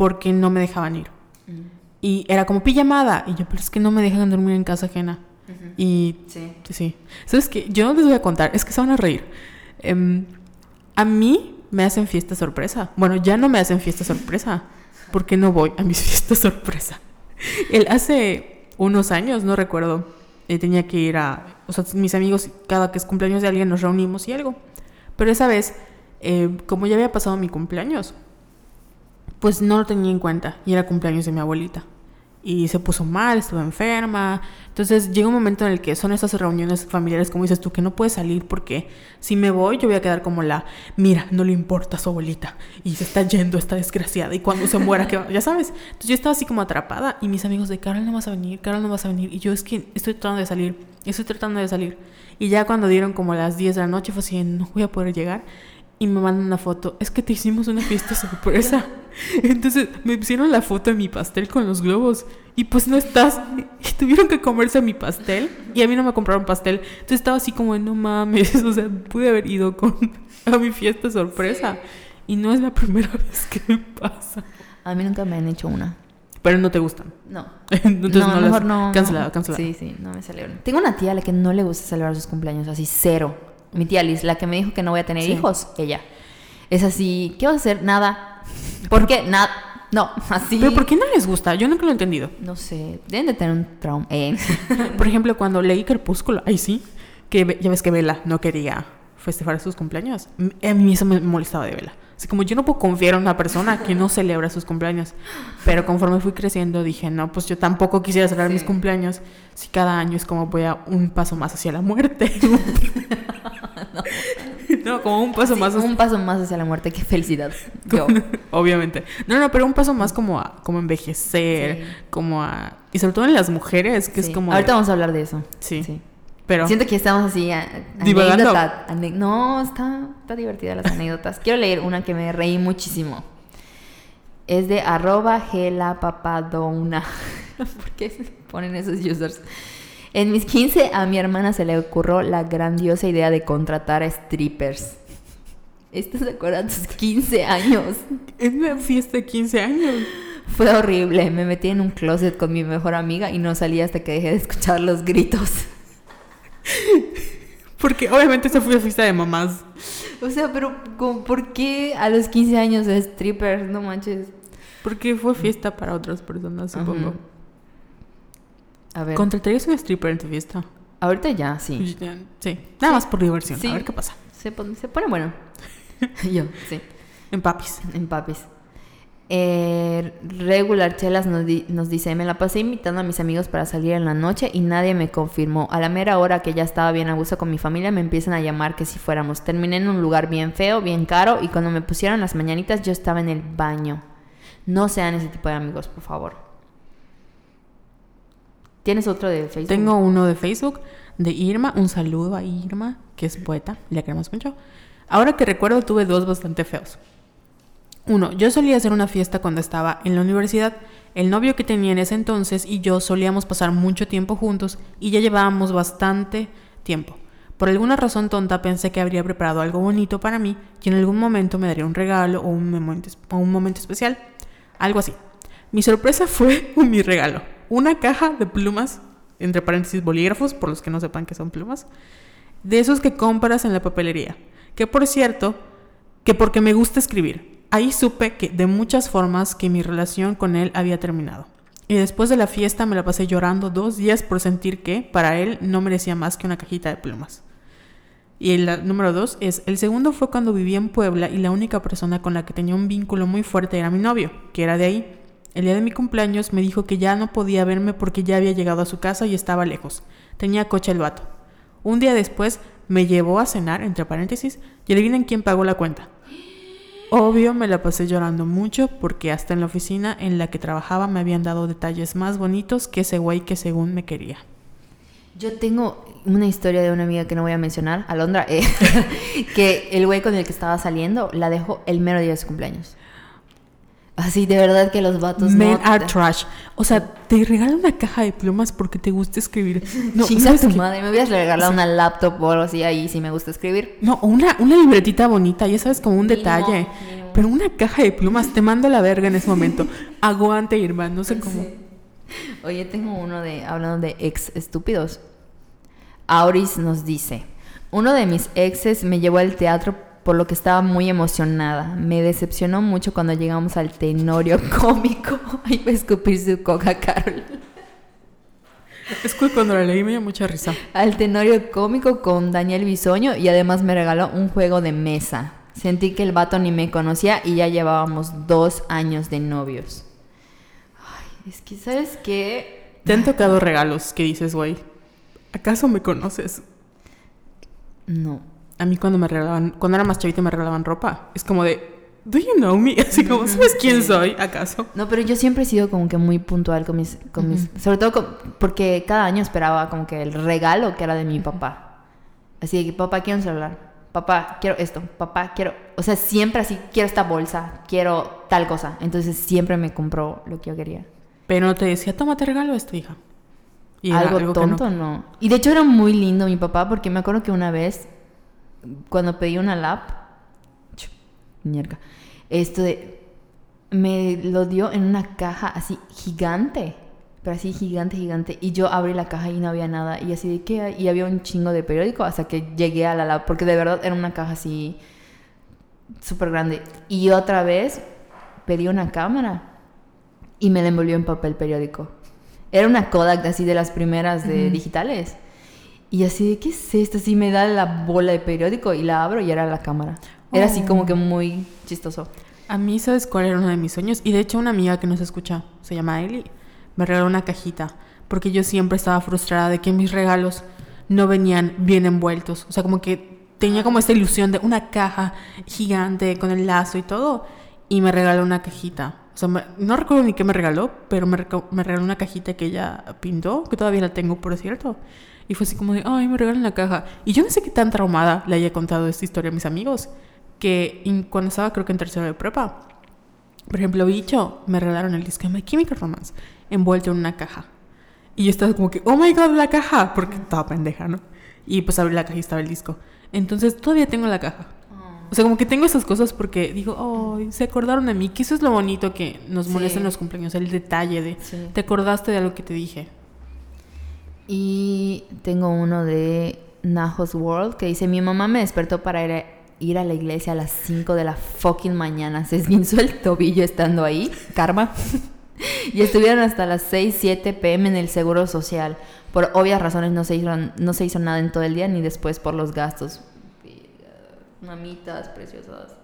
porque no me dejaban ir. Y era como pijamada. Y yo, pero es que no me dejan dormir en casa ajena. Y Sí. sí. ¿Sabes qué? Yo no les voy a contar, es que se van a reír. Em, a mí me hacen fiesta sorpresa. Bueno, ya no me hacen fiesta sorpresa. Porque no voy a mis fiestas sorpresa. El, hace unos años, no recuerdo, eh, tenía que ir a... O sea, mis amigos, cada que es cumpleaños de alguien, nos reunimos y algo. Pero esa vez, eh, como ya había pasado mi cumpleaños, pues no lo tenía en cuenta. Y era cumpleaños de mi abuelita. Y se puso mal, estuvo enferma. Entonces llega un momento en el que son esas reuniones familiares, como dices tú, que no puedes salir porque si me voy yo voy a quedar como la, mira, no le importa a su abuelita. Y se está yendo esta desgraciada. Y cuando se muera, que ya sabes. Entonces yo estaba así como atrapada. Y mis amigos de, Carol no vas a venir, Carol no vas a venir. Y yo es que estoy tratando de salir, estoy tratando de salir. Y ya cuando dieron como las 10 de la noche fue así, no voy a poder llegar. Y me mandan una foto. Es que te hicimos una fiesta sorpresa. Entonces me pusieron la foto de mi pastel con los globos. Y pues no estás. Y tuvieron que comerse mi pastel. Y a mí no me compraron pastel. Entonces estaba así como, no mames. O sea, pude haber ido con, a mi fiesta sorpresa. Y no es la primera vez que me pasa. A mí nunca me han hecho una. Pero no te gustan. No. Entonces no, no, las- mejor no. Cancelado, cancelado. Sí, sí, no me celebran. Tengo una tía a la que no le gusta celebrar sus cumpleaños, así cero. Mi tía Liz, la que me dijo que no voy a tener Sí. hijos, ella. Es así, ¿qué vas a hacer? Nada. ¿Por qué? Nada. No, así. Pero ¿por qué no les gusta? Yo nunca lo he entendido. No sé, deben de tener un trauma. Eh. Por ejemplo, cuando leí Crepúsculo, ahí sí, que ya ves que Bella no quería festejar sus cumpleaños. A mí eso me molestaba de Bella. Así como yo no puedo confiar en una persona que no celebra sus cumpleaños. Pero conforme fui creciendo dije, no, pues yo tampoco quisiera celebrar mis cumpleaños si cada año es como voy a un paso más hacia la muerte. no. no, como un paso Sí, más. un paso más hacia la muerte. Qué felicidad. Yo. Obviamente. No, no, pero un paso más como a como envejecer, Sí. como a... Y sobre todo en las mujeres, que es como... Ahorita vamos a hablar de eso. Sí. Pero... Siento que estamos así. a- Divagando. anécdota- ane- no, está, está divertida las anécdotas. Quiero leer una que me reí muchísimo. Es de arroba gelapapadona. ¿Por qué se ponen esos users? En mis 15 a mi hermana se le ocurrió la grandiosa idea de contratar a strippers. ¿Esto se acuerdan tus 15 años? Es una fiesta de 15 años. Fue horrible. Me metí en un closet con mi mejor amiga y no salí hasta que dejé de escuchar los gritos. Porque obviamente esa fue la fiesta de mamás. O sea, pero ¿cómo- ¿por qué a los 15 años de strippers? No manches. Porque fue fiesta para otras personas, supongo. A ver. ¿Contratarías un stripper en tu fiesta? Ahorita ya, sí. Sí. Nada más por diversión. Sí. A ver qué pasa. Se pone, se pone bueno. Yo, sí. En papis. En papis. Eh, Regular Chelas nos, di- nos dice, me la pasé invitando a mis amigos para salir en la noche y nadie me confirmó. A la mera hora que ya estaba bien a gusto con mi familia me empiezan a llamar que si fuéramos. Terminé en un lugar bien feo, bien caro y cuando me pusieron las mañanitas yo estaba en el baño. No sean ese tipo de amigos, por favor. ¿Tienes otro de Facebook? Tengo uno de Facebook de Irma. Un saludo a Irma, que es poeta. La queremos mucho. Ahora que recuerdo, tuve dos bastante feos. Uno, yo solía hacer una fiesta cuando estaba en la universidad. El novio que tenía en ese entonces y yo solíamos pasar mucho tiempo juntos y ya llevábamos bastante tiempo. Por alguna razón tonta pensé que habría preparado algo bonito para mí y en algún momento me daría un regalo o un momento, o un momento especial. Algo así. Mi sorpresa fue mi regalo. Una caja de plumas, entre paréntesis bolígrafos, por los que no sepan que son plumas, de esos que compras en la papelería. Que por cierto, que porque me gusta escribir. Ahí supe que de muchas formas que mi relación con él había terminado. Y después de la fiesta me la pasé llorando dos días por sentir que para él no merecía más que una cajita de plumas. Y el número dos es, el segundo fue cuando vivía en Puebla y la única persona con la que tenía un vínculo muy fuerte era mi novio, que era de ahí. El día de mi cumpleaños me dijo que ya no podía verme porque ya había llegado a su casa y estaba lejos. Tenía coche el vato. Un día después me llevó a cenar, entre paréntesis, y adivinen quién pagó la cuenta. Obvio me la pasé llorando mucho porque hasta en la oficina en la que trabajaba me habían dado detalles más bonitos que ese güey que según me quería. Yo tengo una historia de una amiga que no voy a mencionar, Alondra, eh, que el güey con el que estaba saliendo la dejó el mero día de su cumpleaños. Así, de verdad que los vatos Men no... are trash. O sea, te regalan una caja de plumas porque te gusta escribir. No, Chinga ¿sabes tu madre, me hubieras regalado una laptop o algo así, ahí sí me gusta escribir. No, o una, una libretita bonita, ya sabes, como un Mínimo, detalle. mínimo. Pero una caja de plumas, te mando a la verga en ese momento. Aguante, Irma, no sé cómo. Oye, tengo uno de, hablando de ex estúpidos. Auris nos dice, uno de mis exes me llevó al teatro por lo que estaba muy emocionada. Me decepcionó mucho cuando llegamos al tenorio cómico. Ahí va a escupir su coca, Carol. Es que cuando la leí me dio mucha risa. Al tenorio cómico con Daniel Bisoño y además me regaló un juego de mesa. Sentí que el vato ni me conocía y ya llevábamos dos años de novios. Ay, es que, ¿sabes qué? Te han tocado regalos que dices, güey, ¿acaso me conoces? No. A mí cuando me regalaban, cuando era más chavita me regalaban ropa, es como de, ¿do you know me? Así como, ¿sabes quién soy, acaso? No, pero yo siempre he sido como que muy puntual con mis... Con mis sobre todo con- porque cada año esperaba como que el regalo que era de mi papá. Así de que, papá, quiero un celular. Papá, quiero esto. Papá, quiero... O sea, siempre así, quiero esta bolsa, quiero tal cosa. Entonces siempre me compró lo que yo quería. Pero no te decía, toma, te regalo esto, hija. Y era algo, que no. tonto, no. Y de hecho era muy lindo mi papá porque me acuerdo que una vez, cuando pedí una lap, mierda, esto de, me lo dio en una caja así gigante, pero así gigante, gigante. Y yo abrí la caja y no había nada. Y así de que, y había un chingo de periódico hasta que llegué a la lap, porque de verdad era una caja así súper grande. Y otra vez pedí una cámara y me la envolvió en papel periódico. Era una Kodak así de las primeras de digitales. Y así de, ¿qué es esto? Así me da la bola de periódico y la abro y era la cámara. Era así como que muy chistoso. A mí, ¿sabes cuál era uno de mis sueños? Y de hecho, una amiga que nos escucha, se llama Eli, me regaló una cajita. Porque yo siempre estaba frustrada de que mis regalos no venían bien envueltos. O sea, como que tenía como esta ilusión de una caja gigante con el lazo y todo. Y me regaló una cajita. O sea, me- no recuerdo ni qué me regaló, pero me, me regaló una cajita que ella pintó, que todavía la tengo, por cierto. Y fue así como de, ay, me regalan la caja. Y yo no sé qué tan traumada le haya contado esta historia a mis amigos, que cuando estaba creo que en tercero de prepa, por ejemplo, Bicho, me regalaron el disco de My Chemical Romance, envuelto en una caja. Y yo estaba como que, oh my god, la caja, porque estaba pendeja, ¿no? Y pues abrí la caja y estaba el disco. Entonces todavía tengo la caja. O sea, como que tengo esas cosas porque digo, oh, se acordaron de mí, que eso es lo bonito que nos Sí. molesta en los cumpleaños, el detalle de, Sí. te acordaste de algo que te dije. Y tengo uno de Najos World que dice, mi mamá me despertó para ir a, ir a la iglesia a las 5 de la fucking mañana. Se esguinzó el tobillo estando ahí, karma. y estuvieron hasta las 6, 7 pm en el Seguro Social. Por obvias razones no se, hizo, no se hizo nada en todo el día ni después por los gastos. Mamitas preciosas.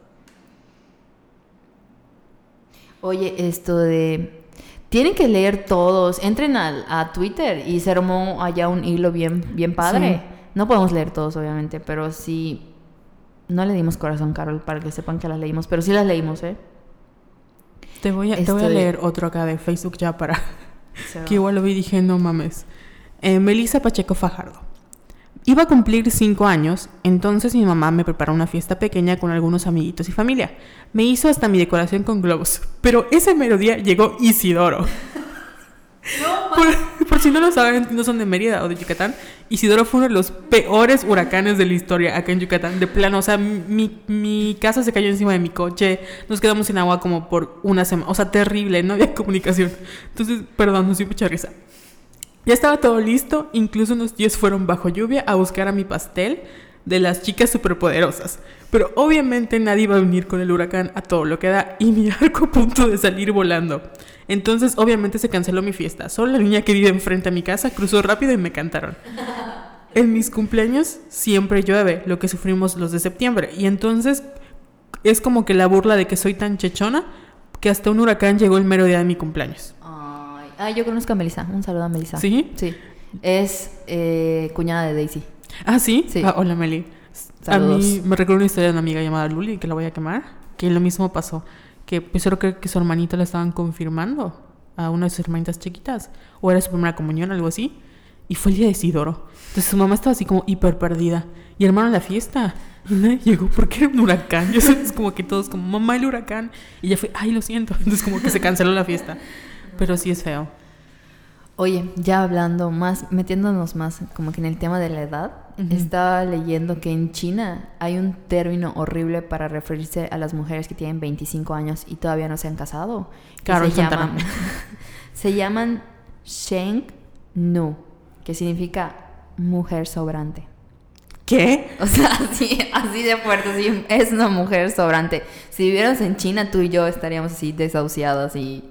Oye, esto de... Tienen que leer todos. Entren al, a Twitter y se armó allá un hilo bien, bien padre. Sí. No podemos leer todos, obviamente, pero sí... No le dimos corazón, Carol, para que sepan que las leímos, pero sí las leímos, ¿eh? Te voy a, te voy a Esto de- leer otro acá de Facebook ya para... que igual lo vi y dije, no mames. Eh, Melissa Pacheco Fajardo. Iba a cumplir cinco años, entonces mi mamá me preparó una fiesta pequeña con algunos amiguitos y familia. Me hizo hasta mi decoración con globos. Pero ese mero día llegó Isidoro. por, por si no lo saben, no son de Mérida o de Yucatán, Isidoro fue uno de los peores huracanes de la historia acá en Yucatán. De plano, o sea, mi, mi casa se cayó encima de mi coche, nos quedamos sin agua como por una semana. O sea, terrible, no había comunicación. Entonces, perdón, nos dio mucha risa. Ya estaba todo listo, incluso unos tíos fueron bajo lluvia a buscar a mi pastel de las chicas superpoderosas. Pero obviamente nadie iba a venir con el huracán a todo lo que da y mi arco a punto de salir volando. Entonces obviamente se canceló mi fiesta. Solo la niña que vive enfrente a mi casa cruzó rápido y me cantaron. En mis cumpleaños siempre llueve, lo que sufrimos los de septiembre. Y entonces es como que la burla de que soy tan chechona que hasta un huracán llegó el mero día de mi cumpleaños. Ah, yo conozco a Melissa. Un saludo a Melissa. ¿Sí? Sí. Es eh, cuñada de Daisy. Ah, ¿sí? Sí. Ah, hola, Meli. Saludos. A mí me recuerdo una historia de una amiga llamada Luli, que la voy a quemar, que lo mismo pasó. Que pues yo creo que su hermanita la estaban confirmando a una de sus hermanitas chiquitas. O era su primera comunión, algo así. Y fue el día de Isidoro. Entonces su mamá estaba así como hiper perdida. Y hermano, la fiesta. Y nadie llegó porque era un huracán. Y eso es como que todos como, mamá, el huracán. Y ella fue, ay, lo siento. Entonces como que se canceló la fiesta. Pero sí es feo. Oye, ya hablando más, metiéndonos más como que en el tema de la edad, estaba leyendo que en China hay un término horrible para referirse a las mujeres que tienen 25 años y todavía no se han casado. Carol se llaman, se llaman Sheng Nu, que significa mujer sobrante. ¿Qué? O sea, así, así de fuerte, es una mujer sobrante. Si viviéramos en China, tú y yo estaríamos así desahuciadas y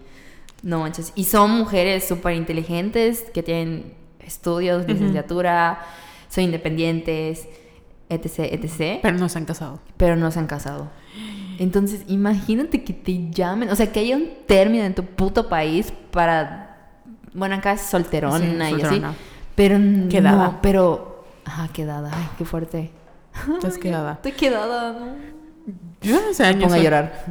no manches. Y son mujeres súper inteligentes que tienen estudios, licenciatura, son independientes, etc, etc. Pero no se han casado. Pero no se han casado. Entonces, imagínate que te llamen, o sea, que haya un término en tu puto país para, bueno, acá es solterona Sí, y así, pero no, Quedada. pero, ajá, quedada, ay, qué fuerte. Estás quedada. Estoy quedada, ¿no? Yo hace Me años. pongo a llorar.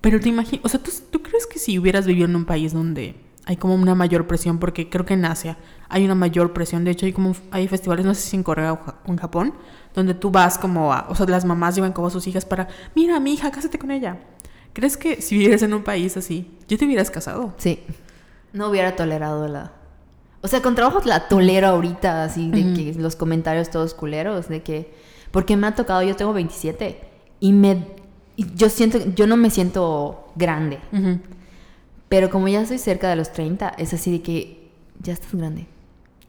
Pero te imaginas, o sea, ¿tú, ¿tú crees que si hubieras vivido en un país donde hay como una mayor presión, porque creo que en Asia hay una mayor presión, de hecho hay como hay festivales, no sé si en Corea o en Japón, donde tú vas como a, o sea, las mamás llevan como a sus hijas para, mira, mi hija, cásate con ella. ¿Crees que si vivieras en un país así, yo te hubieras casado? Sí. No hubiera tolerado la... O sea, con trabajo la tolero ahorita, así, de que los comentarios todos culeros, de que... Porque me ha tocado, yo tengo 27, y me... y yo siento, yo no me siento grande, pero como ya estoy cerca de los 30, es así de que ya estás grande.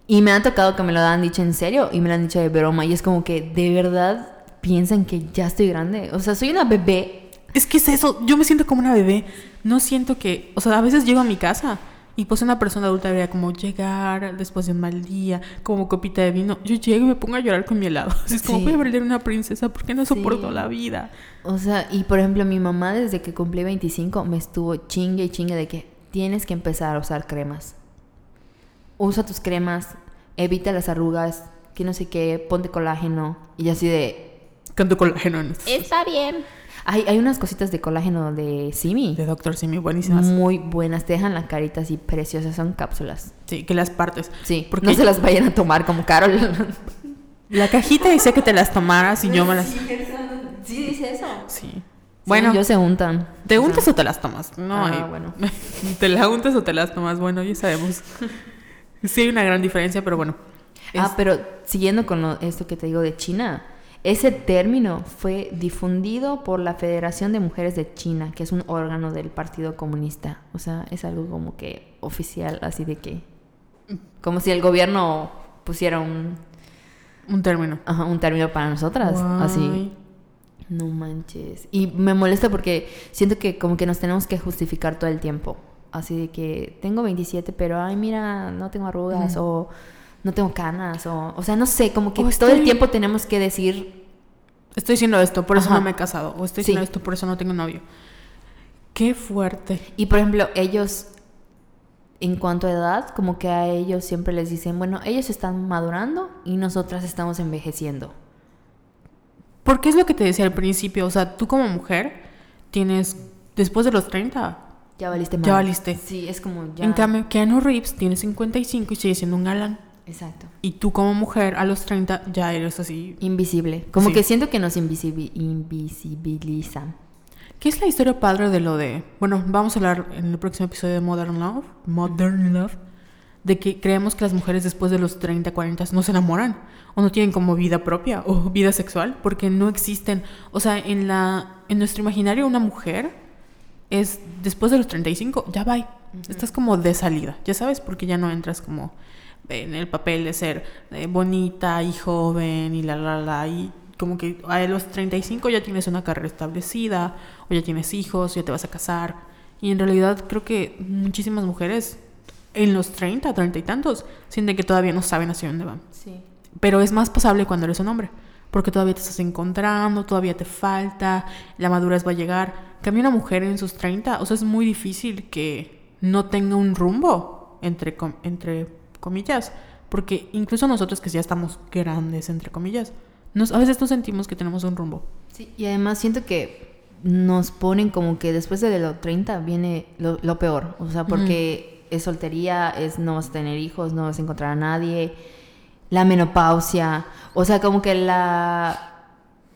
Y me ha tocado que me lo han dicho en serio y me lo han dicho de broma, y es como que de verdad piensan que ya estoy grande. O sea, soy una bebé. Es que es eso, yo me siento como una bebé. No siento que, o sea, a veces llego a mi casa y pues una persona adulta debería como llegar después de un mal día, como copita de vino. Yo llego y me pongo a llorar con mi helado. Así es como Sí. voy a perder una princesa porque no soporto Sí. la vida. O sea, y por ejemplo, mi mamá desde que cumplí 25 me estuvo chingue y chingue de que tienes que empezar a usar cremas. Usa tus cremas, evita las arrugas, que no sé qué, ponte colágeno. Y así de, Con tu colágeno. en- Está bien. Hay, hay unas cositas de colágeno de Simi. De Doctor Simi, buenísimas. Muy buenas. Te dejan la carita así preciosa. Son cápsulas. Sí, que las partes. Sí, Porque no se las vayan a tomar como Carol. La cajita decía que te las tomaras y yo me las... Sí, dice eso. Sí. Bueno, yo se untan. ¿te O sea, untas o te las tomas? No, Ah, hay- bueno. ¿Te la untas o te las tomas? Bueno, ya sabemos. Sí hay una gran diferencia, pero bueno. Ah, pero siguiendo con lo- esto que te digo de China, ese término fue difundido por la Federación de Mujeres de China, que es un órgano del Partido Comunista. O sea, es algo como que oficial, así de que... Como si el gobierno pusiera un, Un término. ajá, un término para nosotras, así. No manches. Y me molesta porque siento que como que nos tenemos que justificar todo el tiempo. Así de que tengo 27, pero ay, mira, no tengo arrugas o no tengo canas o o sea, no sé, como que todo el tiempo tenemos que decir, Estoy haciendo esto, por eso Ajá. no me he casado. O estoy Sí. haciendo esto, por eso no tengo novio. Qué fuerte. y por ejemplo, ellos en cuanto a edad, como que a ellos siempre les dicen, bueno, ellos están madurando y nosotras estamos envejeciendo. Porque es lo que te decía al principio. O sea, tú como mujer tienes, después de los 30, Ya valiste Ya madre. valiste. Sí, es como ya. en cambio, Keanu Reeves tiene 55 y sigue siendo un galán. Exacto. Y tú como mujer a los 30 ya eres así. Invisible. Como Sí. que siento que nos invisibi- invisibilizan. ¿Qué es la historia padre de lo de... Bueno, vamos a hablar en el próximo episodio de Modern Love. Modern Love. De que creemos que las mujeres después de los 30, 40 no se enamoran. O no tienen como vida propia o vida sexual. Porque no existen. O sea, en, la, en nuestro imaginario una mujer es después de los 35, ya va. Estás como de salida, ya sabes, porque ya no entras como en el papel de ser eh, bonita y joven y la la la y como que a los 35 ya tienes una carrera establecida o ya tienes hijos, ya te vas a casar y en realidad creo que muchísimas mujeres en los 30, 30 y tantos sienten que todavía no saben hacia dónde van. Sí. Pero es más pasable cuando eres un hombre. Porque todavía te estás encontrando, todavía te falta, la madurez va a llegar. Cambia una mujer en sus 30, o sea, es muy difícil que no tenga un rumbo, entre, entre comillas. Porque incluso nosotros que ya estamos grandes, entre comillas, nos, a veces no sentimos que tenemos un rumbo. Sí, y además siento que nos ponen como que después de los 30 viene lo, lo peor. O sea, porque es soltería, es no vas a tener hijos, no vas a encontrar a nadie, la menopausia. O sea, como que la.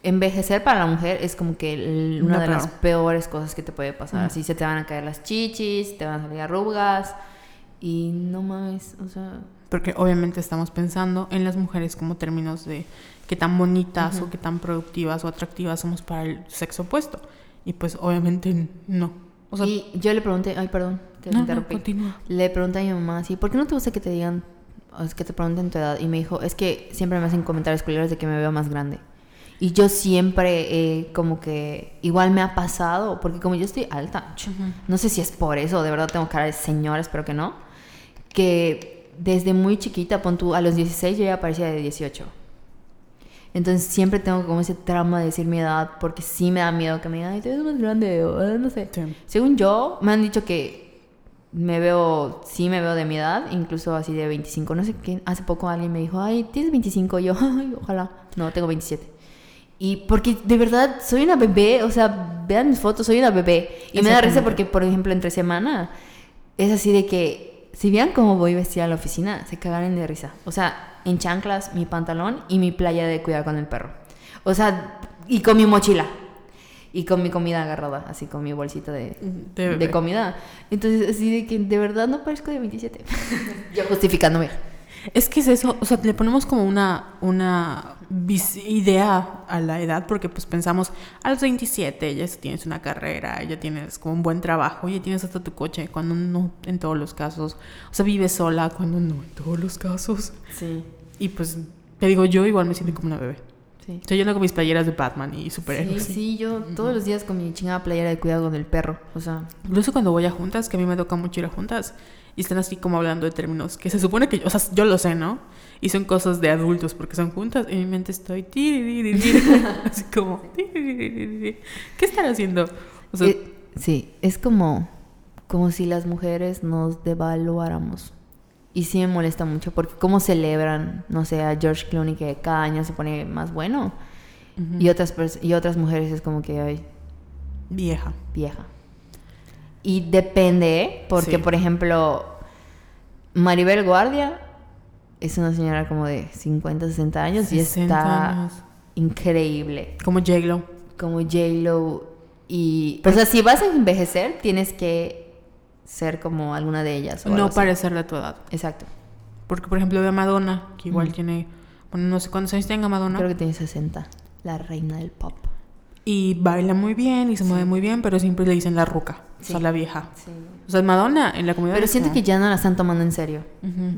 Envejecer para la mujer es como que el- una Lo de las peor. peores cosas que te puede pasar. Ujú. Así se te van a caer las chichis, te van a salir arrugas. Y no mames, o sea. Porque obviamente estamos pensando en las mujeres como términos de qué tan bonitas o qué tan productivas o atractivas somos para el sexo opuesto. Y pues obviamente no. O sea, y yo le pregunté, ay, perdón, te no, no, interrumpí. continúa. Le pregunté a mi mamá así, ¿por qué no te gusta que te digan, o es que te pregunten tu edad? Y me dijo, es que siempre me hacen comentarios culeros de que me veo más grande. Y yo siempre, eh, como que, igual me ha pasado, porque como yo estoy alta, ch- no sé si es por eso, de verdad tengo cara de señora, espero que no, que desde muy chiquita, pon tú, a los 16 yo ya parecía de 18. Entonces siempre tengo como ese trauma de decir mi edad, porque sí me da miedo que me digan, ay, te ves más grande, o eh, no sé. Sí. Según yo, me han dicho que me veo, sí me veo de mi edad, incluso así de 25. No sé qué, hace poco alguien me dijo, ay, tienes 25. Y yo, ay, ojalá. No, tengo 27. Y porque de verdad soy una bebé, o sea, vean mis fotos, soy una bebé. Y me da risa porque, por ejemplo, entre semana es así de que, si vean cómo voy vestida a la oficina, se cagan de risa. O sea, en chanclas, mi pantalón y mi playa de cuidar con el perro. O sea, y con mi mochila. Y con mi comida agarrada, así con mi bolsita de, de comida. Entonces, así de que de verdad no parezco de 27. Yo justificándome. Es que es eso, o sea, le ponemos como una, una idea a la edad porque pues pensamos a los 27 ya tienes una carrera, ya tienes como un buen trabajo, ya tienes hasta tu coche, cuando no en todos los casos, o sea, vives sola, cuando no en todos los casos. Sí, Y pues te digo, yo igual me siento como una bebé. sí. Estoy yendo con mis playeras de Batman y Sí, superhéroes. sí, yo todos los días con mi chingada playera de cuidado con el perro. O sea, Incluso cuando voy a juntas, que a mí me toca mucho ir a juntas, y están así como hablando de términos que se supone que, o sea, yo lo sé, ¿no? Y son cosas de adultos porque son juntas, y en mi mente estoy así como. ¿Qué están haciendo? O sea, eh, sí, es como, como si las mujeres nos devaluáramos. Y sí me molesta mucho porque cómo celebran, no sé, a George Clooney que cada año se pone más bueno. y, otras y otras mujeres es como que, ay, Vieja. vieja. Y depende, porque Sí. por ejemplo, Maribel Guardia es una señora como de 50, 60 años y 60 está años. increíble. Como J-Lo. Como J-Lo. Y. o sea, si vas a envejecer, tienes que ser como alguna de ellas. o No así. parecer de tu edad. Exacto. Porque, por ejemplo, ve a Madonna, que igual tiene. Bueno, no sé cuántos años tenga Madonna. Creo que tiene 60. La reina del pop. Y baila muy bien y se mueve muy bien, pero siempre le dicen la ruca. O sea, Sí. la vieja. Sí. O sea, Madonna en la comunidad. Pero siento como- que ya no la están tomando en serio.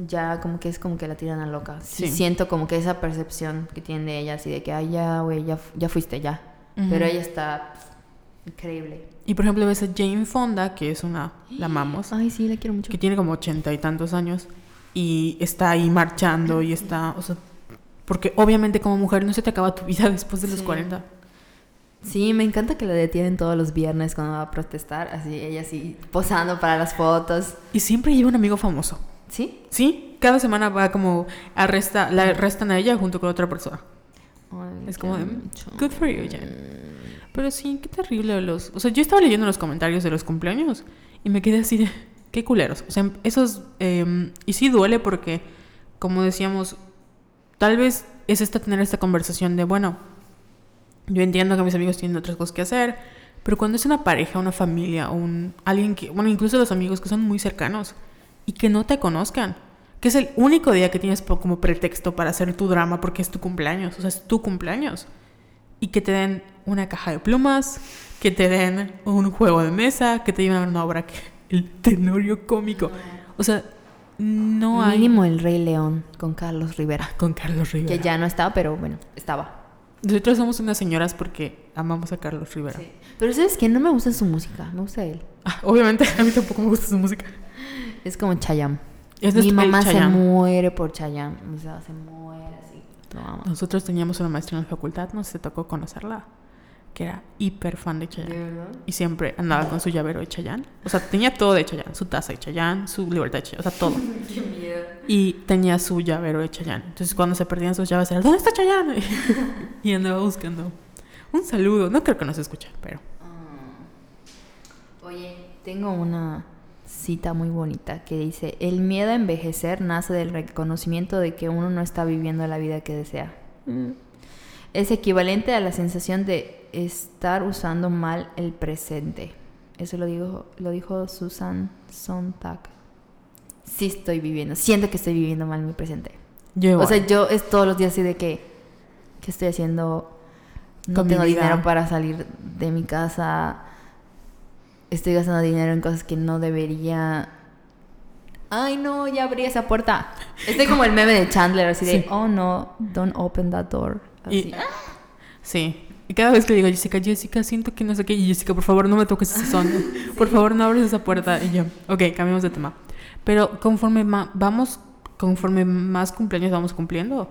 Ya como que es como que la tiran a loca. Sí, Sí. Siento como que esa percepción que tienen de ella, así de que, ay, ya, güey, ya, ya fuiste, ya. Ujú. Pero ella está pff, increíble. Y por ejemplo, ves a Jane Fonda, que es una. La amamos. Ay, sí, la quiero mucho. que tiene como ochenta y tantos años y está ahí marchando y está, o sea, porque obviamente como mujer no se te acaba tu vida después de los Sí. 40. Sí, me encanta que la detienen todos los viernes cuando va a protestar. Así, ella así, posando para las fotos. Y siempre lleva un amigo famoso. ¿Sí? Sí, cada semana va como arresta, la arrestan a ella junto con otra persona. Ay, Es como de, good for you, Jen. Pero sí, qué terrible los, o sea, yo estaba leyendo los comentarios de los cumpleaños y me quedé así de, qué culeros. O sea, esos, eh, y sí duele porque, como decíamos, tal vez es esta tener esta conversación de, bueno, yo entiendo que mis amigos tienen otras cosas que hacer, pero cuando es una pareja, una familia, un alguien que, bueno, incluso los amigos que son muy cercanos y que no te conozcan, que es el único día que tienes como pretexto para hacer tu drama porque es tu cumpleaños, o sea, es tu cumpleaños. Y que te den una caja de plumas, que te den un juego de mesa, que te lleven una obra que el tenorio cómico. O sea, no hay Mínimo el Rey León con Carlos Rivera. con Carlos Rivera. Que ya no estaba, pero bueno, estaba. Nosotros somos unas señoras porque amamos a Carlos Rivera. Pero ¿sabes qué? No me gusta su música, me gusta él. Ah, obviamente a mí tampoco me gusta su música. Es como Chayanne. Es Mi mamá se muere por Chayanne. O sea, se muere así. Nosotros teníamos una maestra en la facultad, no sé si te tocó conocerla, que era hiper fan de Chayanne. Y siempre andaba con su llavero de Chayanne. O sea, tenía todo de Chayanne. Su taza de Chayanne, su libertad de Chayanne, o sea, todo. Qué miedo. Y tenía su llavero de Chayanne. Entonces, cuando se perdían sus llaves, era ¿dónde está Chayanne? y andaba buscando. Un saludo. No creo que nos escuche, pero... Oye, tengo una cita muy bonita que dice, el miedo a envejecer nace del reconocimiento de que uno no está viviendo la vida que desea. Mm. Es equivalente a la sensación de estar usando mal el presente. Eso lo dijo, lo dijo Susan Sontag. Sí estoy viviendo, siento que estoy viviendo mal mi presente. Yo O sea, yo es todos los días así de que, ¿qué estoy haciendo? No tengo dinero para salir de mi casa. Estoy gastando dinero en cosas que no debería. Ay, no, ya abrí esa puerta. Estoy como el meme de Chandler, así de, oh no, don't open that door. Así. Y- Sí. Y cada vez que le digo, Jessica, Jessica, siento que no sé qué. Y Jessica, por favor, no me toques ese son. Por favor, no abres esa puerta. Y yo, ok, cambiamos de tema. Pero conforme vamos, conforme más cumpleaños vamos cumpliendo,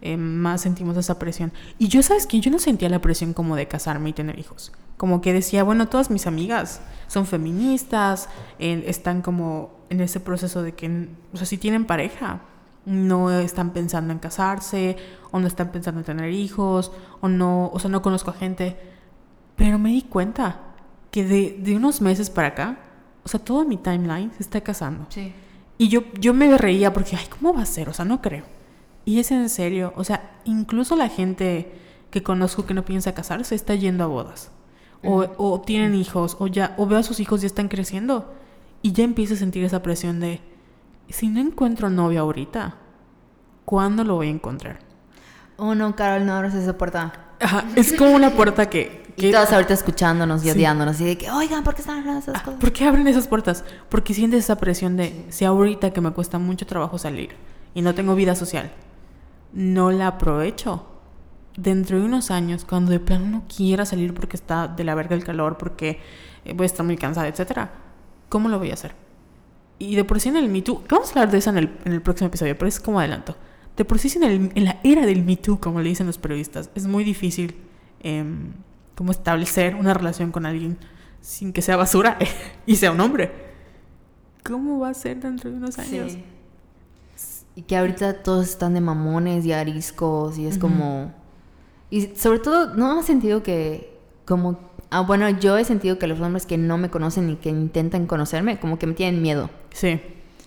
eh, más sentimos esa presión. Y yo, ¿sabes qué? Yo no sentía la presión como de casarme y tener hijos. Como que decía, bueno, todas mis amigas son feministas, eh, están como en ese proceso de que, o sea, si tienen pareja, no están pensando en casarse, o no están pensando en tener hijos, o no, o sea, no conozco a gente. Pero me di cuenta que de, de unos meses para acá, o sea, toda mi timeline se está casando. Sí. Y yo, yo me reía porque, ay, ¿cómo va a ser? O sea, no creo. Y es en serio. O sea, incluso la gente que conozco que no piensa casarse está yendo a bodas. O, o tienen hijos, o ya, o veo a sus hijos ya están creciendo. Y ya empiezo a sentir esa presión de, si no encuentro novio ahorita, ¿cuándo lo voy a encontrar? Oh no, Carol, no abras esa puerta. Ajá, es como una puerta que... Y que todas ahorita escuchándonos y Sí. odiándonos. Y de que, oigan, ¿por qué están hablando esas Ah, cosas? ¿Por qué abren esas puertas? Porque sientes esa presión de, si ahorita que me cuesta mucho trabajo salir y no tengo vida social, no la aprovecho. Dentro de unos años, cuando de plano no quiera salir porque está de la verga el calor, porque eh, voy a estar muy cansada, etcétera, ¿cómo lo voy a hacer? Y de por sí en el Me Too, vamos a hablar de eso en el, en el próximo episodio, pero es como adelanto. De por sí en, el- en la era del Me Too, como le dicen los periodistas, es muy difícil em, como establecer una relación con alguien sin que sea basura y sea un hombre. ¿Cómo va a ser dentro de unos años? Sí. Y que ahorita todos están de mamones y ariscos y es Ujú. como... Y sobre todo, ¿no has sentido que como... Ah, bueno, yo he sentido que los hombres que no me conocen y que intentan conocerme, como que me tienen miedo. Sí.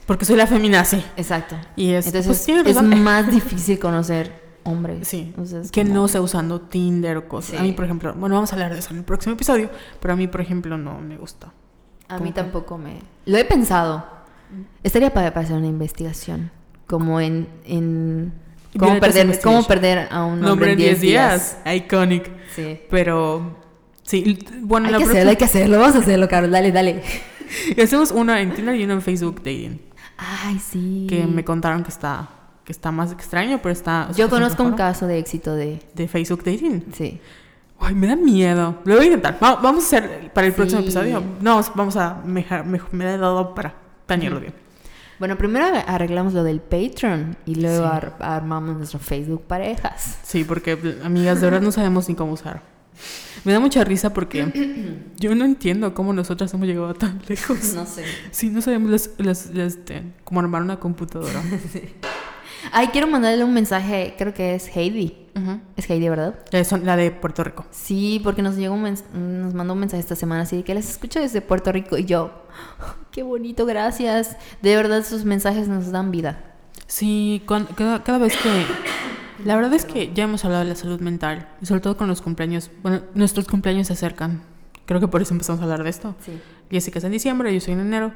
Porque soy la feminazi. Exacto. Y es, Entonces pues, tienes es más difícil conocer hombres. Sí. O sea, que como- no sé usando Tinder o cosas. Sí. A mí, por ejemplo, bueno, vamos a hablar de eso en el próximo episodio, pero a mí, por ejemplo, no me gusta. A ¿Cómo mí que? tampoco me... Lo he pensado. Estaría para, para hacer una investigación. Como en... en cómo, perder, cómo perder a un Nombre hombre en 10 días. Iconic. Sí. Pero, sí, bueno, Hay la que próxima- hacerlo, hay que hacerlo. Vamos a hacerlo, Carol. Dale, dale. Hacemos una en Tinder y una en Facebook Dating. Ay, sí. Que me contaron que está, que está más extraño, pero está... Yo conozco un caso de éxito de... De Facebook Dating. Sí. Ay, me da miedo. Lo voy a intentar. Va- vamos a hacer para el próximo episodio. No, vamos a mejar, me, me da dado para planearlo bien. Bueno, primero arreglamos lo del Patreon y luego Sí. ar- armamos nuestro Facebook parejas. Sí, porque amigas, de verdad no sabemos ni cómo usar. Me da mucha risa porque yo no entiendo cómo nosotras hemos llegado tan lejos. No sé. Sí, no sabemos las, las- las, este, cómo armar una computadora. Ay, quiero mandarle un mensaje, creo que es Heidi. Es Heidi, ¿verdad? La de Puerto Rico. Sí, porque nos llegó un mens- nos mandó un mensaje esta semana así de que les escucho desde Puerto Rico y yo, "Oh, qué bonito, gracias. De verdad sus mensajes nos dan vida. Sí, cada, cada vez que... La verdad es que ya hemos hablado de la salud mental, y sobre todo con los cumpleaños. Bueno, nuestros cumpleaños se acercan. Creo que por eso empezamos a hablar de esto. Sí. Jessica es en diciembre, yo soy en enero.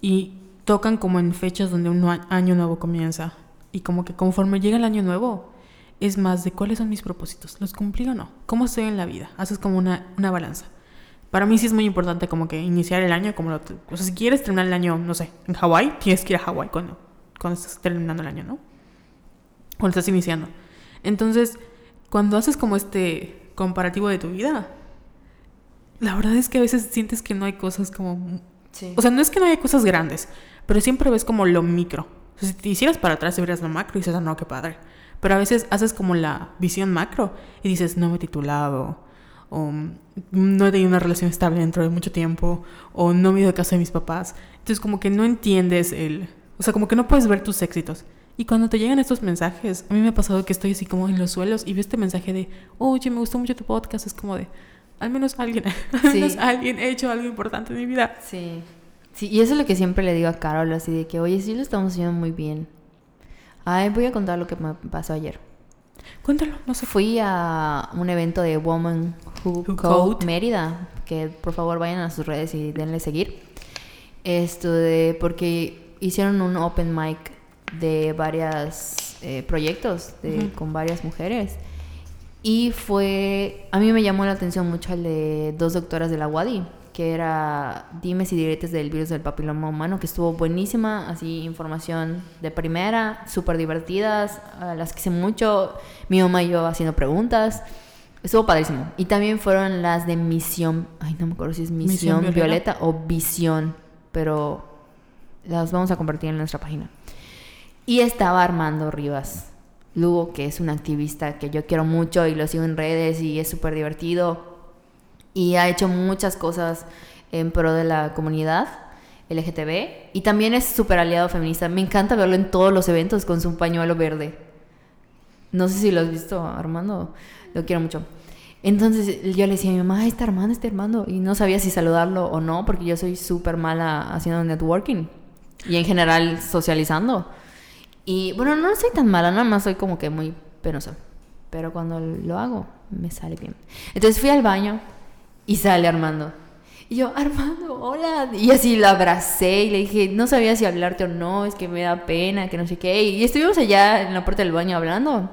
Y tocan como en fechas donde un año nuevo comienza. Y como que conforme llega el año nuevo, es más de cuáles son mis propósitos. ¿Los cumplí o no? ¿Cómo estoy en la vida? Haces como una, una balanza. Para mí sí es muy importante como que iniciar el año como lo... O sea, si quieres terminar el año, no sé, en Hawái, tienes que ir a Hawái cuando, cuando estás terminando el año, ¿no? Cuando estás iniciando. Entonces, cuando haces como este comparativo de tu vida, la verdad es que a veces sientes que no hay cosas como... Sí. O sea, no es que no haya cosas grandes, pero siempre ves como lo micro. O sea, si te hicieras para atrás y vieras lo macro y dices, ah, no, qué padre. Pero a veces haces como la visión macro y dices, no me he titulado, o mm, no he tenido una relación estable dentro de mucho tiempo, o no me he ido de casa de mis papás. Entonces como que no entiendes el... O sea, como que no puedes ver tus éxitos. Y cuando te llegan estos mensajes, a mí me ha pasado que estoy así como en los suelos y veo este mensaje de, oye, me gustó mucho tu podcast, es como de, al menos alguien, al Sí. menos alguien ha hecho algo importante en mi vida. Sí. Sí, y eso es lo que siempre le digo a Carol, así de que, oye, sí lo estamos haciendo muy bien. Ay, voy a contar lo que me pasó ayer. Cuéntalo, no sé. Fui a un evento de Woman Who, Who Code, Code. Mérida, que por favor vayan a sus redes y denle seguir. Esto de, porque hicieron un open mic de varios proyectos de- Ujú. con varias mujeres. Y fue, a mí me llamó la atención mucho el de dos doctoras de la UADI, que era Dimes y Diretes del virus del papiloma humano, que estuvo buenísima, así información de primera, súper divertidas, a las quise mucho, mi mamá y yo haciendo preguntas, estuvo padrísimo. Y también fueron las de Misión, ay no me acuerdo si es Misión Misión, Violeta. Violeta o Visión, pero las vamos a compartir en nuestra página. Y estaba Armando Rivas Lugo, que es un activista que yo quiero mucho y lo sigo en redes y es súper divertido. Y ha hecho muchas cosas en pro de la comunidad LGTB. Y también es súper aliado feminista. Me encanta verlo en todos los eventos con su pañuelo verde. No sé si lo has visto, Armando. Lo quiero mucho. Entonces yo le decía a mi mamá, "Ay, está Armando, está Armando. Y no sabía si saludarlo o no, porque yo soy súper mala haciendo networking. Y en general socializando. Y bueno, no soy tan mala, nada más soy como que muy penosa. Pero cuando lo hago, me sale bien. Entonces fui al baño y sale Armando. Y yo, Armando, hola. Y así lo abracé y le dije, no sabía si hablarte o no, es que me da pena, que no sé qué. Y estuvimos allá en la puerta del baño hablando.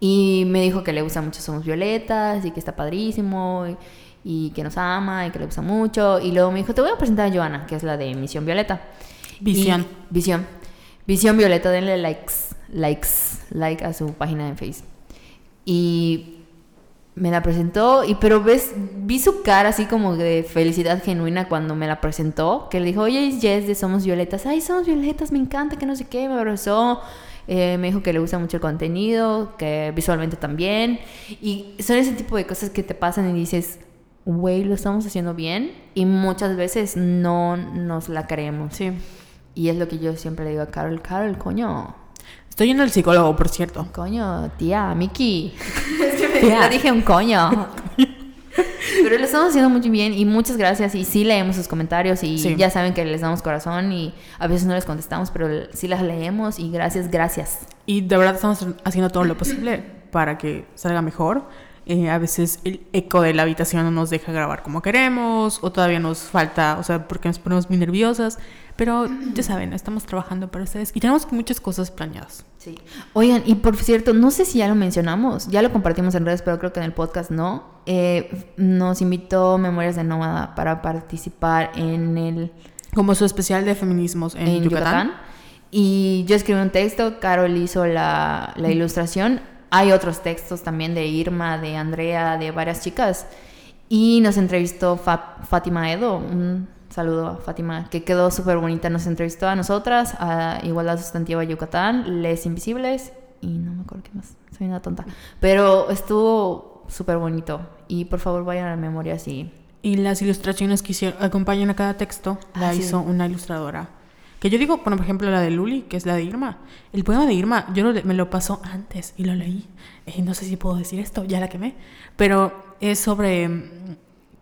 Y me dijo que le gusta mucho Somos Violetas y que está padrísimo y, y que nos ama y que le gusta mucho. Y luego me dijo, te voy a presentar a Joana, que es la de Misión Violeta. Visión. Y- visión. Visión Violeta, denle likes, likes, like a su página en Facebook. Y me la presentó, y pero ves, vi su cara así como de felicidad genuina cuando me la presentó, que le dijo, oye, es Jess de Somos Violetas, ay, Somos Violetas, me encanta, que no sé qué, me abrazó, eh, me dijo que le gusta mucho el contenido, que visualmente también, y son ese tipo de cosas que te pasan y dices, güey, lo estamos haciendo bien, y muchas veces no nos la creemos. Sí. Y es lo que yo siempre le digo a Carol, Carol, coño. Estoy yendo al psicólogo, por cierto. Coño, tía, Miki. es que me dije un coño. Pero lo estamos haciendo muy bien y muchas gracias. Y sí leemos sus comentarios y Sí. ya saben que les damos corazón y a veces no les contestamos, pero sí las leemos y gracias, gracias. Y de verdad estamos haciendo todo lo posible para que salga mejor. Eh, a veces el eco de la habitación no nos deja grabar como queremos, o todavía nos falta, o sea, porque nos ponemos muy nerviosas. Pero ya saben, estamos trabajando para ustedes y tenemos muchas cosas planeadas. Sí. Oigan, y por cierto, no sé si ya lo mencionamos, ya lo compartimos en redes, pero creo que en el podcast no. Eh, nos invitó Memorias de Nómada para participar en el Como su especial de feminismos en, en Yucatán. Yucatán. Y yo escribí un texto, Carol hizo la, la ilustración. Hay otros textos también de Irma, de Andrea, de varias chicas. Y nos entrevistó Fa- Fátima Edo. Un saludo a Fátima, que quedó súper bonita. Nos entrevistó a nosotras, a Igualdad Sustantiva Yucatán, Les Invisibles. Y no me acuerdo qué más, soy una tonta. Pero estuvo súper bonito. Y por favor vayan a Memorias y... Y las ilustraciones que hicieron, acompañan a cada texto, la Ah, sí. hizo una ilustradora. Que yo digo, bueno, por ejemplo, la de Luli, que es la de Irma. El poema de Irma, yo lo me lo pasó antes y lo leí. Eh, no sé si puedo decir esto, ya la quemé. Pero es sobre mm,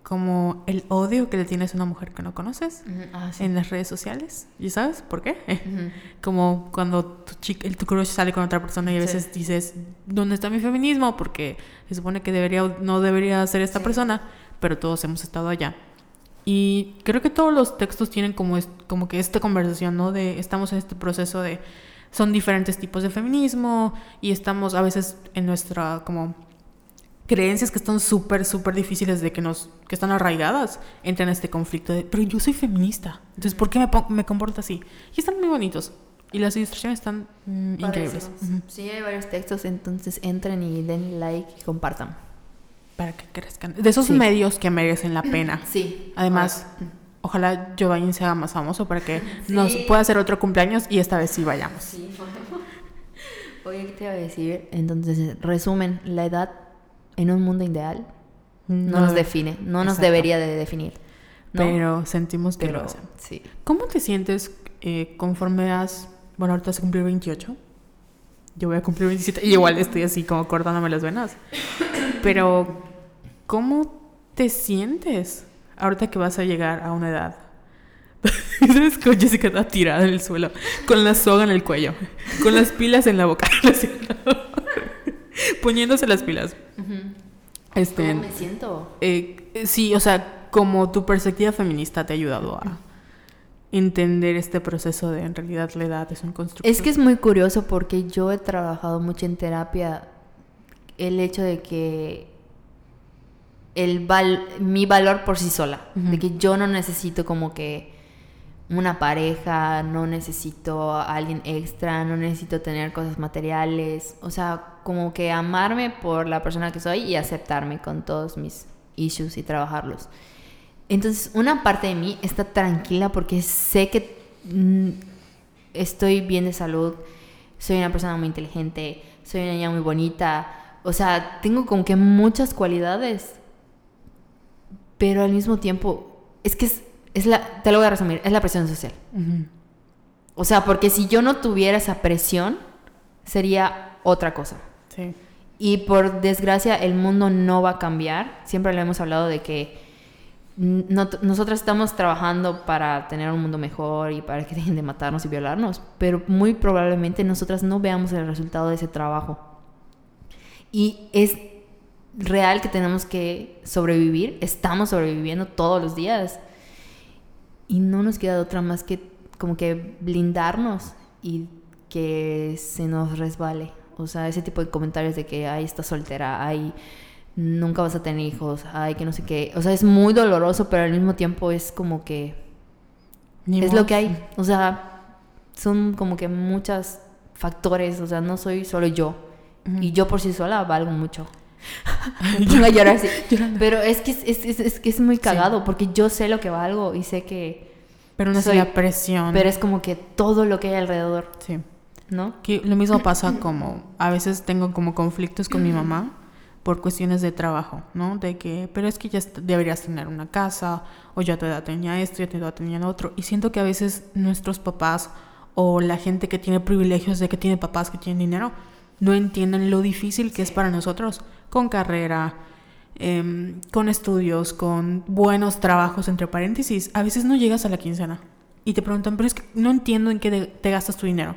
como el odio que le tienes a una mujer que no conoces Ah, en las redes sociales. ¿Y sabes por qué? Eh, Ujú. como cuando tu, chica, tu crush sale con otra persona y a Sí. veces dices, ¿dónde está mi feminismo? Porque se supone que debería, no debería ser esta Sí. persona, pero todos hemos estado allá. Y creo que todos los textos tienen como, es- como que esta conversación, ¿no? De estamos en este proceso de son diferentes tipos de feminismo y estamos a veces en nuestra como creencias que están súper, súper difíciles de que nos, que están arraigadas, entran en este conflicto de, pero yo soy feminista, entonces ¿por qué me, me comporto así? Y están muy bonitos. Y las ilustraciones están mm, increíbles. Sí, hay varios textos, entonces entren y den like y compartan. Para que crezcan. De esos Sí. medios que merecen la pena. Sí. Además, ojalá Giovanni se haga más famoso para que Sí. nos pueda hacer otro cumpleaños y esta vez sí vayamos. Sí. Oye, ¿qué te iba a decir? Entonces, resumen, la edad en un mundo ideal no, nos define, no nos Exacto. debería de definir. ¿no? Pero sentimos que Pero, lo hacen. sí. ¿Cómo te sientes eh, conforme has... Bueno, ahorita vas a cumplir 28. Yo voy a cumplir 27 y igual estoy así como cortándome las venas. Pero, ¿cómo te sientes ahorita que vas a llegar a una edad? ¿Sabes cómo Jessica está tirada en el suelo? Con la soga en el cuello. Con las pilas en la boca. ¿no? Poniéndose las pilas. Este, ¿Cómo me siento? eh, sí, o sea, como tu perspectiva feminista te ha ayudado a entender este proceso de en realidad la edad es un constructo. Es que es muy curioso porque yo he trabajado mucho en terapia el hecho de que el val- mi valor por sí sola, de que yo no necesito como que una pareja, no necesito a alguien extra, no necesito tener cosas materiales, o sea, como que amarme por la persona que soy y aceptarme con todos mis issues y trabajarlos. Entonces, una parte de mí está tranquila porque sé que mm, estoy bien de salud, soy una persona muy inteligente, soy una niña muy bonita, o sea, tengo como que muchas cualidades, pero al mismo tiempo, es que es, es la, te lo voy a resumir, es la presión social. Ujú. O sea, porque si yo no tuviera esa presión, sería otra cosa. Sí. Y por desgracia el mundo no va a cambiar. Siempre le hemos hablado de que no- nosotras estamos trabajando para tener un mundo mejor y para que dejen de matarnos y violarnos, pero muy probablemente nosotras no veamos el resultado de ese trabajo. Y es real que tenemos que sobrevivir, estamos sobreviviendo todos los días y no nos queda otra más que como que blindarnos y que se nos resbale. O sea, ese tipo de comentarios de que, ay, estás soltera, ay, nunca vas a tener hijos, ay, que no sé qué. O sea, es muy doloroso, pero al mismo tiempo es como que Ni es lo que hay. O sea, son como que muchos factores. O sea, no soy solo yo. Y yo por sí sola valgo mucho. Me pongo a llorar así. Pero es que es, es- es- es que es muy cagado porque yo sé lo que valgo y sé que... Pero no es la presión. Pero es como que todo lo que hay alrededor, Sí. ¿no? Que lo mismo pasa como a veces tengo como conflictos con mi mamá por cuestiones de trabajo, ¿no? De que, pero es que ya deberías tener una casa, o ya tu edad tenía esto, ya tu edad tenía lo otro. Y siento que a veces nuestros papás o la gente que tiene privilegios de que tiene papás que tienen dinero, no entienden lo difícil que es para nosotros, con carrera, em, con estudios, con buenos trabajos, entre paréntesis, a veces no llegas a la quincena y te preguntan, pero es que no entiendo en qué te gastas tu dinero.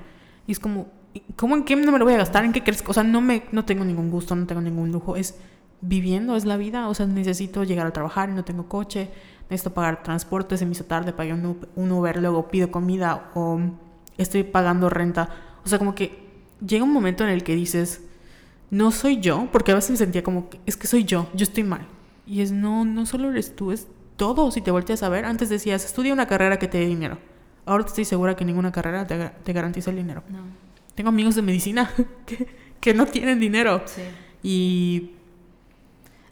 Y es como, ¿cómo en qué no me lo voy a gastar? ¿En qué crees? O sea, no, me, no tengo ningún gusto, no tengo ningún lujo, es viviendo, es la vida, o sea, necesito llegar a trabajar y no tengo coche, necesito pagar transporte, se me hizo tarde, pagué un Uber, luego pido comida o estoy pagando renta. O sea, como que llega un momento en el que dices, no soy yo, porque a veces me sentía como, es que soy yo, yo estoy mal. Y es, no, no solo eres tú, es todo. Si te volteas a ver, antes decías, estudia una carrera que te dé dinero. Ahora estoy segura que ninguna carrera te, garantiza el dinero. No. Tengo amigos de medicina que, que no tienen dinero. Sí. Y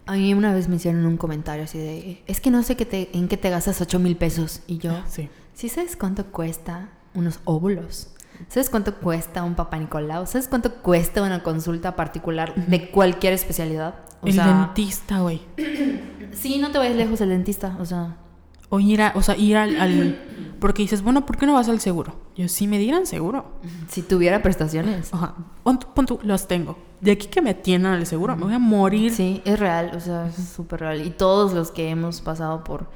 a mí una vez me hicieron un comentario así de, es que no sé qué te, en qué te gastas 8 mil pesos. Y yo, sí. ¿sí sabes cuánto cuesta unos óvulos? ¿Sabes cuánto cuesta un papá Nicolau? ¿Sabes cuánto cuesta una consulta particular de cualquier especialidad? el dentista, güey. sí, no te vayas lejos el dentista, o sea. O ir, a, o sea, ir al, Porque dices, bueno, ¿por qué no vas al seguro? Yo, si me dieran seguro. Si tuviera prestaciones. Ajá. Pon, tú, los tengo. De aquí que me atiendan al seguro, me voy a morir. Sí, es real, o sea, es súper real. Y todos los que hemos pasado por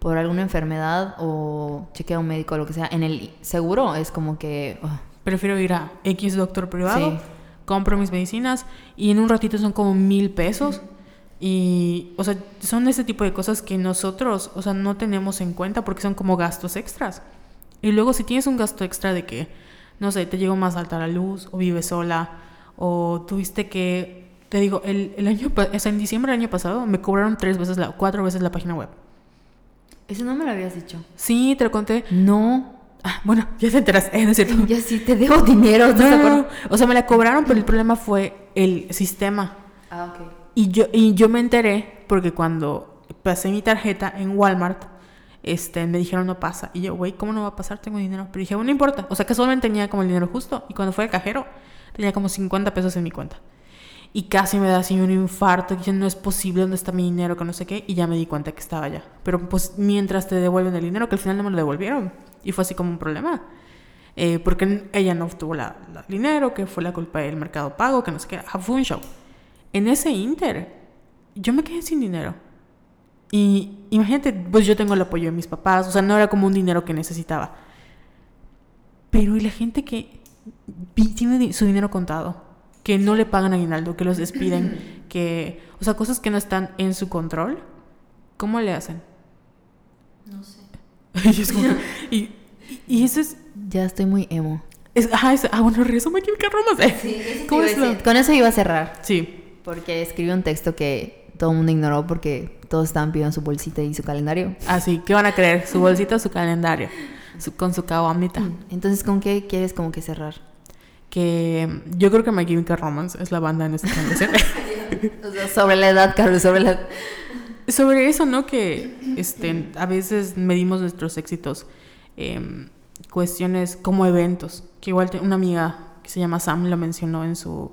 por alguna enfermedad o chequea a un médico o lo que sea, en el seguro es como que... Prefiero ir a X doctor privado, compro mis medicinas y en un ratito son como mil pesos. Y, o sea, son ese tipo de cosas que nosotros, o sea, no tenemos en cuenta porque son como gastos extras. Y luego si tienes un gasto extra de que, no sé, te llegó más alta la luz o vives sola o tuviste que, te digo, el, el año, o sea, en diciembre del año pasado me cobraron tres veces, la, cuatro veces la página web. Eso no me lo habías dicho. Sí, te lo conté. No. Ah, bueno, ya te enteras, ¿eh? ¿no es cierto? Ya sí, te debo dinero. No, O sea, me la cobraron, pero el problema fue el sistema. Ah, ok. Y yo, y yo me enteré porque cuando pasé mi tarjeta en Walmart, este, me dijeron no pasa. Y yo, güey, ¿cómo no va a pasar? Tengo dinero. Pero dije, bueno, no importa. O sea, que solamente tenía como el dinero justo. Y cuando fue al cajero, tenía como 50 pesos en mi cuenta y casi me da así un infarto, que no es posible, ¿dónde está mi dinero? Que no sé qué, y ya me di cuenta que estaba allá. Pero pues mientras te devuelven el dinero, que al final no me lo devolvieron, y fue así como un problema. Eh, porque ella no obtuvo el dinero, que fue la culpa del mercado pago, que no sé qué, fue un show. En ese inter, yo me quedé sin dinero. Y imagínate, pues yo tengo el apoyo de mis papás, o sea, no era como un dinero que necesitaba. Pero y la gente que tiene su dinero contado, que no le pagan aguinaldo, que los despiden, que, o sea, cosas que no están en su control, ¿cómo le hacen? No sé. y, y, eso es... Ya estoy muy emo. Es, ah, ah, bueno, rezo me Romas. Sí, eso Con eso iba a cerrar. Sí. Porque escribí un texto que todo el mundo ignoró porque todos estaban pidiendo su bolsita y su calendario. Ah, sí. ¿Qué van a creer? Su bolsita o su calendario. con su caguamita. Entonces, ¿con qué quieres como que cerrar? Que yo creo que My Chemical Romance es la banda en esta canción. sobre la edad, Carlos, sobre la... Sobre eso, ¿no? Que este, a veces medimos nuestros éxitos eh, cuestiones como eventos. Que igual una amiga que se llama Sam lo mencionó en su,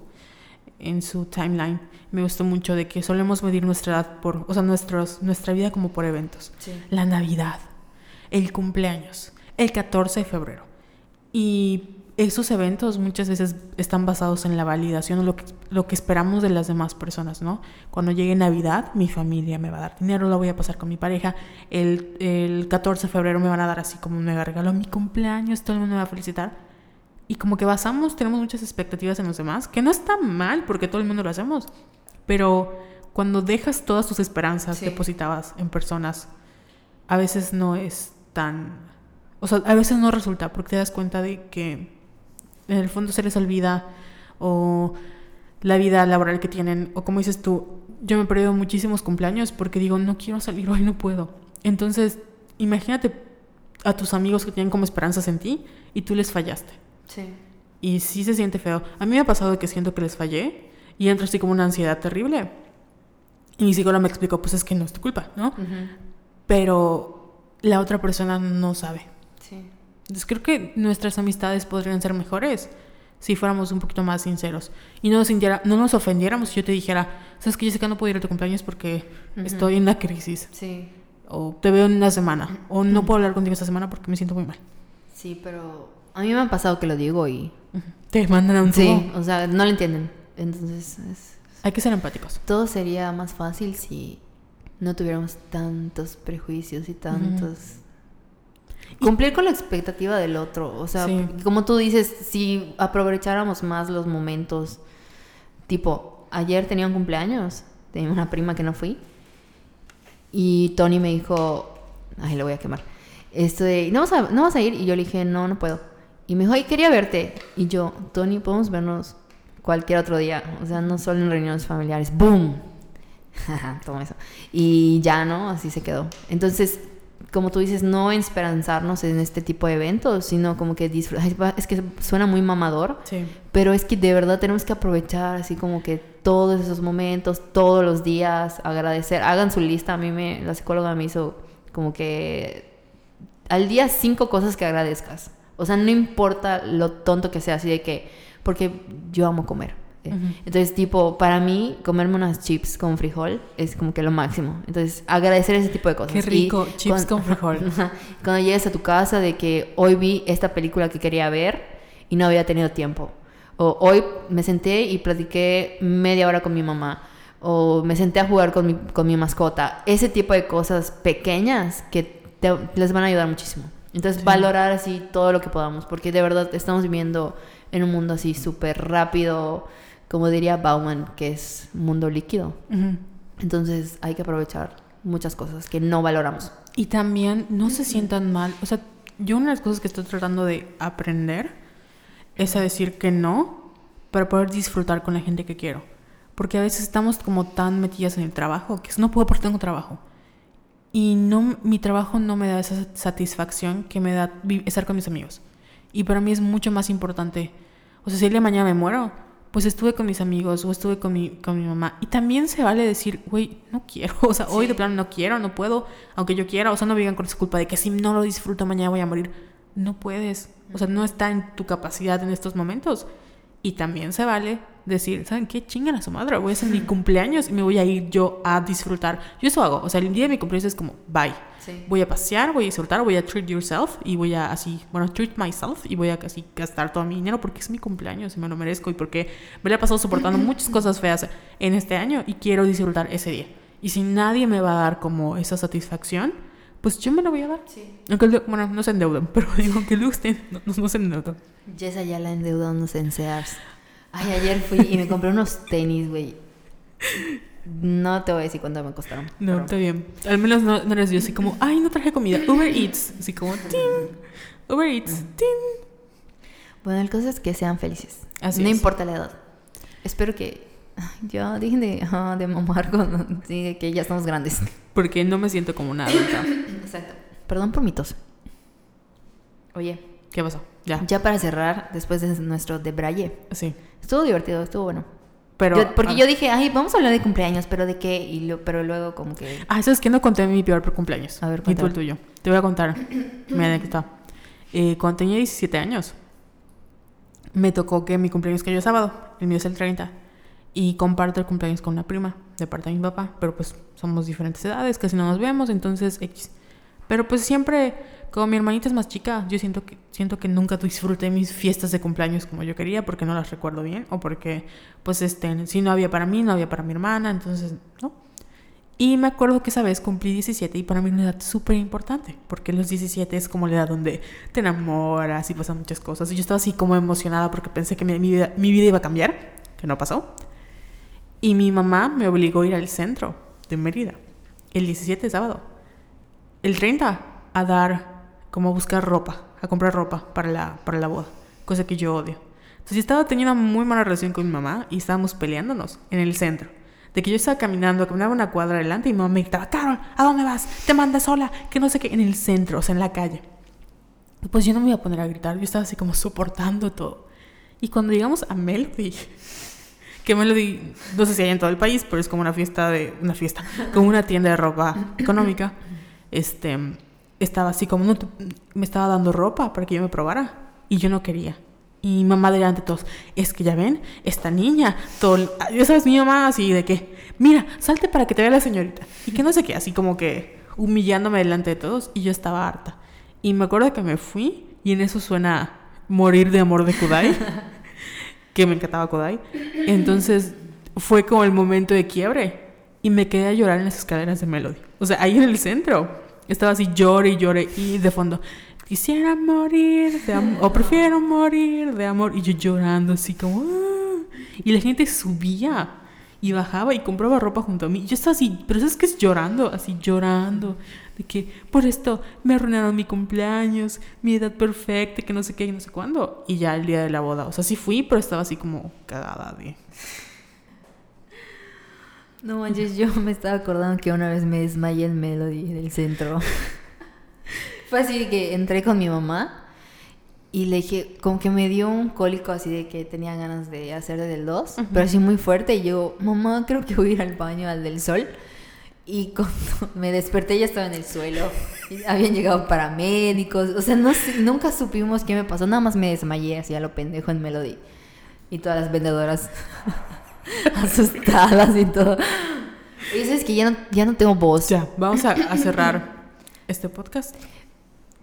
en su timeline. Me gustó mucho de que solemos medir nuestra edad por, o sea, nuestros, nuestra vida como por eventos. La Navidad, el cumpleaños, el 14 de febrero. Y esos eventos muchas veces están basados en la validación o lo que, lo que esperamos de las demás personas, ¿no? Cuando llegue Navidad, mi familia me va a dar dinero, lo voy a pasar con mi pareja. El, el 14 de febrero me van a dar así como un mega regalo. Mi cumpleaños, todo el mundo me va a felicitar. Y como que basamos, tenemos muchas expectativas en los demás, que no está mal porque todo el mundo lo hacemos. Pero cuando dejas todas tus esperanzas depositadas en personas, a veces no es tan... O sea, a veces no resulta porque te das cuenta de que en el fondo se les olvida o la vida laboral que tienen o como dices tú, yo me he perdido muchísimos cumpleaños porque digo, no quiero salir hoy, no puedo. Entonces, imagínate a tus amigos que tienen como esperanzas en ti y tú les fallaste. Sí. Y sí se siente feo. A mí me ha pasado que siento que les fallé y entro así como una ansiedad terrible. Y mi psicóloga me explicó, pues es que no es tu culpa, ¿no? Pero la otra persona no sabe. Entonces creo que nuestras amistades podrían ser mejores si fuéramos un poquito más sinceros y no nos, no nos ofendiéramos si yo te dijera, sabes que Jessica no puedo ir a tu cumpleaños porque estoy en la crisis. Sí. O te veo en una semana. O no puedo hablar contigo esta semana porque me siento muy mal. Sí, pero A mí me ha pasado que lo digo y... Te mandan a un tubo. Sí, o sea, no lo entienden. Entonces, es- Hay que ser empáticos. todo sería más fácil si no tuviéramos tantos prejuicios y tantos... Cumplir con la expectativa del otro. O sea, Sí. como tú dices, si aprovecháramos más los momentos, tipo, ayer tenía un cumpleaños, tenía una prima que no fui, y Tony me dijo, ay, lo voy a quemar, esto de, ¿no vas, a, ¿no vas a ir? Y yo le dije, no, no puedo. Y me dijo, ay, quería verte. Y yo, Tony, podemos vernos cualquier otro día, o sea, no solo en reuniones familiares. ¡Boom! Toma eso. Y ya, ¿no? Así se quedó. Entonces, como tú dices, no esperanzarnos en este tipo de eventos, sino como que disfrutar. Es que suena muy mamador, Sí. pero es que de verdad tenemos que aprovechar así como que todos esos momentos, todos los días, agradecer. Hagan su lista. A mí me, la psicóloga me hizo como que al día cinco cosas que agradezcas. O sea, no importa lo tonto que sea, así de que, porque yo amo comer. ¿Eh? Ujú. Entonces, tipo, para mí, comerme unas chips con frijol es como que lo máximo. Entonces, agradecer ese tipo de cosas. Qué Y rico, chips con frijol. Cuando llegues a tu casa de que hoy vi esta película que quería ver y no había tenido tiempo. O hoy me senté y platiqué media hora con mi mamá. O me senté a jugar con mi, con mi mascota. Ese tipo de cosas pequeñas que te- les van a ayudar muchísimo. Entonces, Sí. valorar así todo lo que podamos. Porque de verdad estamos viviendo en un mundo así súper rápido. Como diría Bauman, que es mundo líquido. Ujú. Entonces, hay que aprovechar muchas cosas que no valoramos. Y también no se sientan mal. O sea, yo una de las cosas que estoy tratando de aprender es a decir que no para poder disfrutar con la gente que quiero. Porque a veces estamos como tan metidas en el trabajo que no puedo porque tengo trabajo. Y no, mi trabajo no me da esa satisfacción que me da estar con mis amigos. Y para mí es mucho más importante. O sea, si el día de mañana me muero, pues estuve con mis amigos o estuve con mi, con mi mamá. Y también se vale decir, güey, no quiero. O sea, hoy de plano no quiero, no puedo, aunque yo quiera. O sea, no digan con esa culpa de que si no lo disfruto mañana voy a morir. No puedes. O sea, no está en tu capacidad en estos momentos. Y también se vale decir, ¿saben qué? Chingan a su madre. Voy a hacer mi cumpleaños y me voy a ir yo a disfrutar. Yo eso hago. O sea, el día de mi cumpleaños es como, bye. Sí. Voy a pasear, voy a disfrutar, voy a treat yourself y voy a así, bueno, treat myself y voy a casi gastar todo mi dinero porque es mi cumpleaños y me lo merezco y porque me la he pasado soportando muchas cosas feas en este año y quiero disfrutar ese día. Y si nadie me va a dar como esa satisfacción, pues yo me lo voy a dar. Sí. Aunque, el- bueno, no se endeudan, pero digo que luego no, no, no se endeudan. Jessa ya la endeudándose en Sears. Ay, ayer fui y me compré unos tenis, güey. No te voy a decir cuánto me costaron. No, pero- está bien. Al menos no, no eres yo así como, ay, no traje comida. Uber Eats. Así como, tin. Uber Eats, tin. Bueno, el caso es que sean felices. Así no es. importa la edad. Espero que ya dejen de, ah, de mamar con sí, que ya estamos grandes. Porque no me siento como una adulta. Exacto. Perdón por mi tos. Oye, ¿Qué pasó? Ya. ya para cerrar, después de nuestro de Braille, Sí. estuvo divertido, estuvo bueno. Pero. Yo- porque ah, yo dije, ay, vamos a hablar de cumpleaños, pero de qué, y lo- pero luego como que... Ah, ¿sabes qué? No conté mi peor cumpleaños. A ver, Y tú el cuéntame. tuyo. Te voy a contar mi anécdota. Eh, cuando tenía 17 años, me tocó que mi cumpleaños cayó sábado. El mío es el 30. Y comparto el cumpleaños con una prima de parte de mi papá. Pero pues somos diferentes edades, casi no nos vemos, entonces X. Pero pues siempre, como mi hermanita es más chica, yo siento que, siento que nunca disfruté mis fiestas de cumpleaños como yo quería porque no las recuerdo bien o porque, pues, este, si no había para mí, no había para mi hermana, entonces, ¿no? Y me acuerdo que esa vez cumplí 17 y para mí era una edad súper importante, porque los 17 es como la edad donde te enamoras y pasan muchas cosas. Y yo estaba así como emocionada porque pensé que mi, vida, mi vida iba a cambiar, que no pasó. Y mi mamá me obligó a ir al centro de Mérida, el 17 sábado. El 30 a dar, como a buscar ropa, a comprar ropa para la, para la boda, cosa que yo odio. Entonces yo estaba teniendo una muy mala relación con mi mamá y estábamos peleándonos en el centro. De que yo estaba caminando, caminaba una cuadra adelante y mi mamá me gritaba, Carol, ¿a dónde vas? Te mandas sola, que no sé qué, en el centro, o sea, en la calle. Pues yo no me iba a poner a gritar, yo estaba así como soportando todo. Y cuando llegamos a Melody, que Melody, no sé si hay en todo el país, pero es como una fiesta de, una fiesta, como una tienda de ropa económica, este, estaba así como, no, me estaba dando ropa para que yo me probara y yo no quería. Y mamá delante de todos, es que ya ven, esta niña, todo, ya sabes, mi mamá así de que, mira, salte para que te vea la señorita. Y que no sé qué, así como que humillándome delante de todos y yo estaba harta. Y me acuerdo que me fui y en eso suena morir de amor de Kudai, que me encantaba Kudai. Entonces fue como el momento de quiebre y me quedé a llorar en las escaleras de Melody. O sea, ahí en el centro. Estaba así, llore y llore y de fondo, quisiera morir o prefiero morir de amor. Y yo llorando así como... "Ah". Y la gente subía y bajaba y compraba ropa junto a mí. Yo estaba así, pero es que es llorando, así llorando. De que por esto me arruinaron mi cumpleaños, mi edad perfecta, que no sé qué y no sé cuándo. Y ya el día de la boda. O sea, sí fui, pero estaba así como cagada de... No manches, yo me estaba acordando que una vez me desmayé en Melody del centro. Fue así de que entré con mi mamá y le dije, como que me dio un cólico así de que tenía ganas de hacer del 2, pero así muy fuerte. Y yo, mamá, creo que voy a ir al baño al del sol. Y cuando me desperté ya estaba en el suelo. Y habían llegado paramédicos. O sea, no nunca supimos qué me pasó. Nada más me desmayé así a lo pendejo en Melody. Y todas las vendedoras asustadas y todo. Y eso es que ya no, ya no tengo voz. Ya, vamos a, a cerrar este podcast.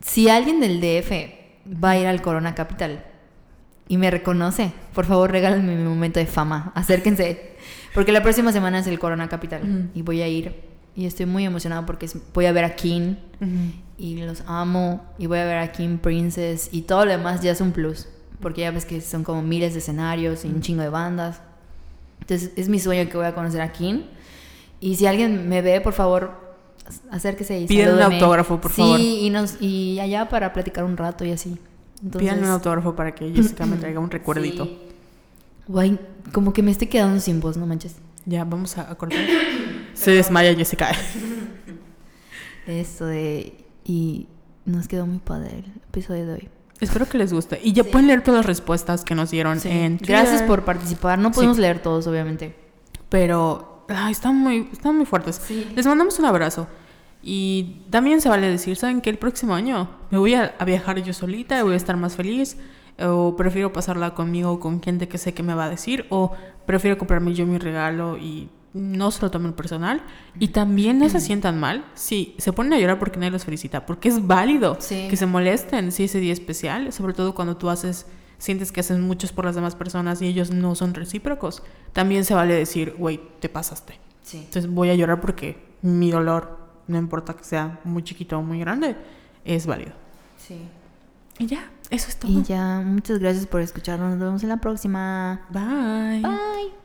Si alguien del DF va a ir al Corona Capital y me reconoce, por favor regálenme mi momento de fama. Acérquense. Porque la próxima semana es el Corona Capital y voy a ir. Y estoy muy emocionada porque voy a ver a King y los amo. Y voy a ver a King Princess y todo lo demás ya es un plus. Porque ya ves que son como miles de escenarios y un chingo de bandas. Entonces es mi sueño que voy a conocer a King. Y si alguien me ve, por favor, acérquese y Pídanle un autógrafo, por sí, favor. y, nos, y allá para platicar un rato y así. Entonces, Pídanle un autógrafo para que Jessica me traiga un recuerdito. sí. Guay, como que me estoy quedando sin voz, no manches. Ya, vamos a, cortar. Se desmaya Jessica. Esto de... Y nos quedó muy padre el episodio de hoy. Espero que les guste. Y ya Sí. pueden leer todas las respuestas que nos dieron Sí. en Gracias Twitter. por participar. No podemos Sí. leer todos, obviamente. Pero ay, están, muy, están muy fuertes. Les mandamos un abrazo. Y también se vale decir, ¿saben que El próximo año me voy a, a viajar yo solita y voy a estar más feliz. O prefiero pasarla conmigo o con gente que sé que me va a decir. O prefiero comprarme yo mi regalo y no se lo tomen personal. Y también no se sientan mal si se ponen a llorar porque nadie los felicita. Porque es válido Sí. que se molesten si ese día es especial. Sobre todo cuando tú haces, sientes que haces muchos por las demás personas y ellos no son recíprocos. También se vale decir, güey, te pasaste. Sí. Entonces voy a llorar porque mi dolor, no importa que sea muy chiquito o muy grande, es válido. Sí. Y ya, eso es todo. Y ya, muchas gracias por escucharnos. Nos vemos en la próxima. Bye. Bye.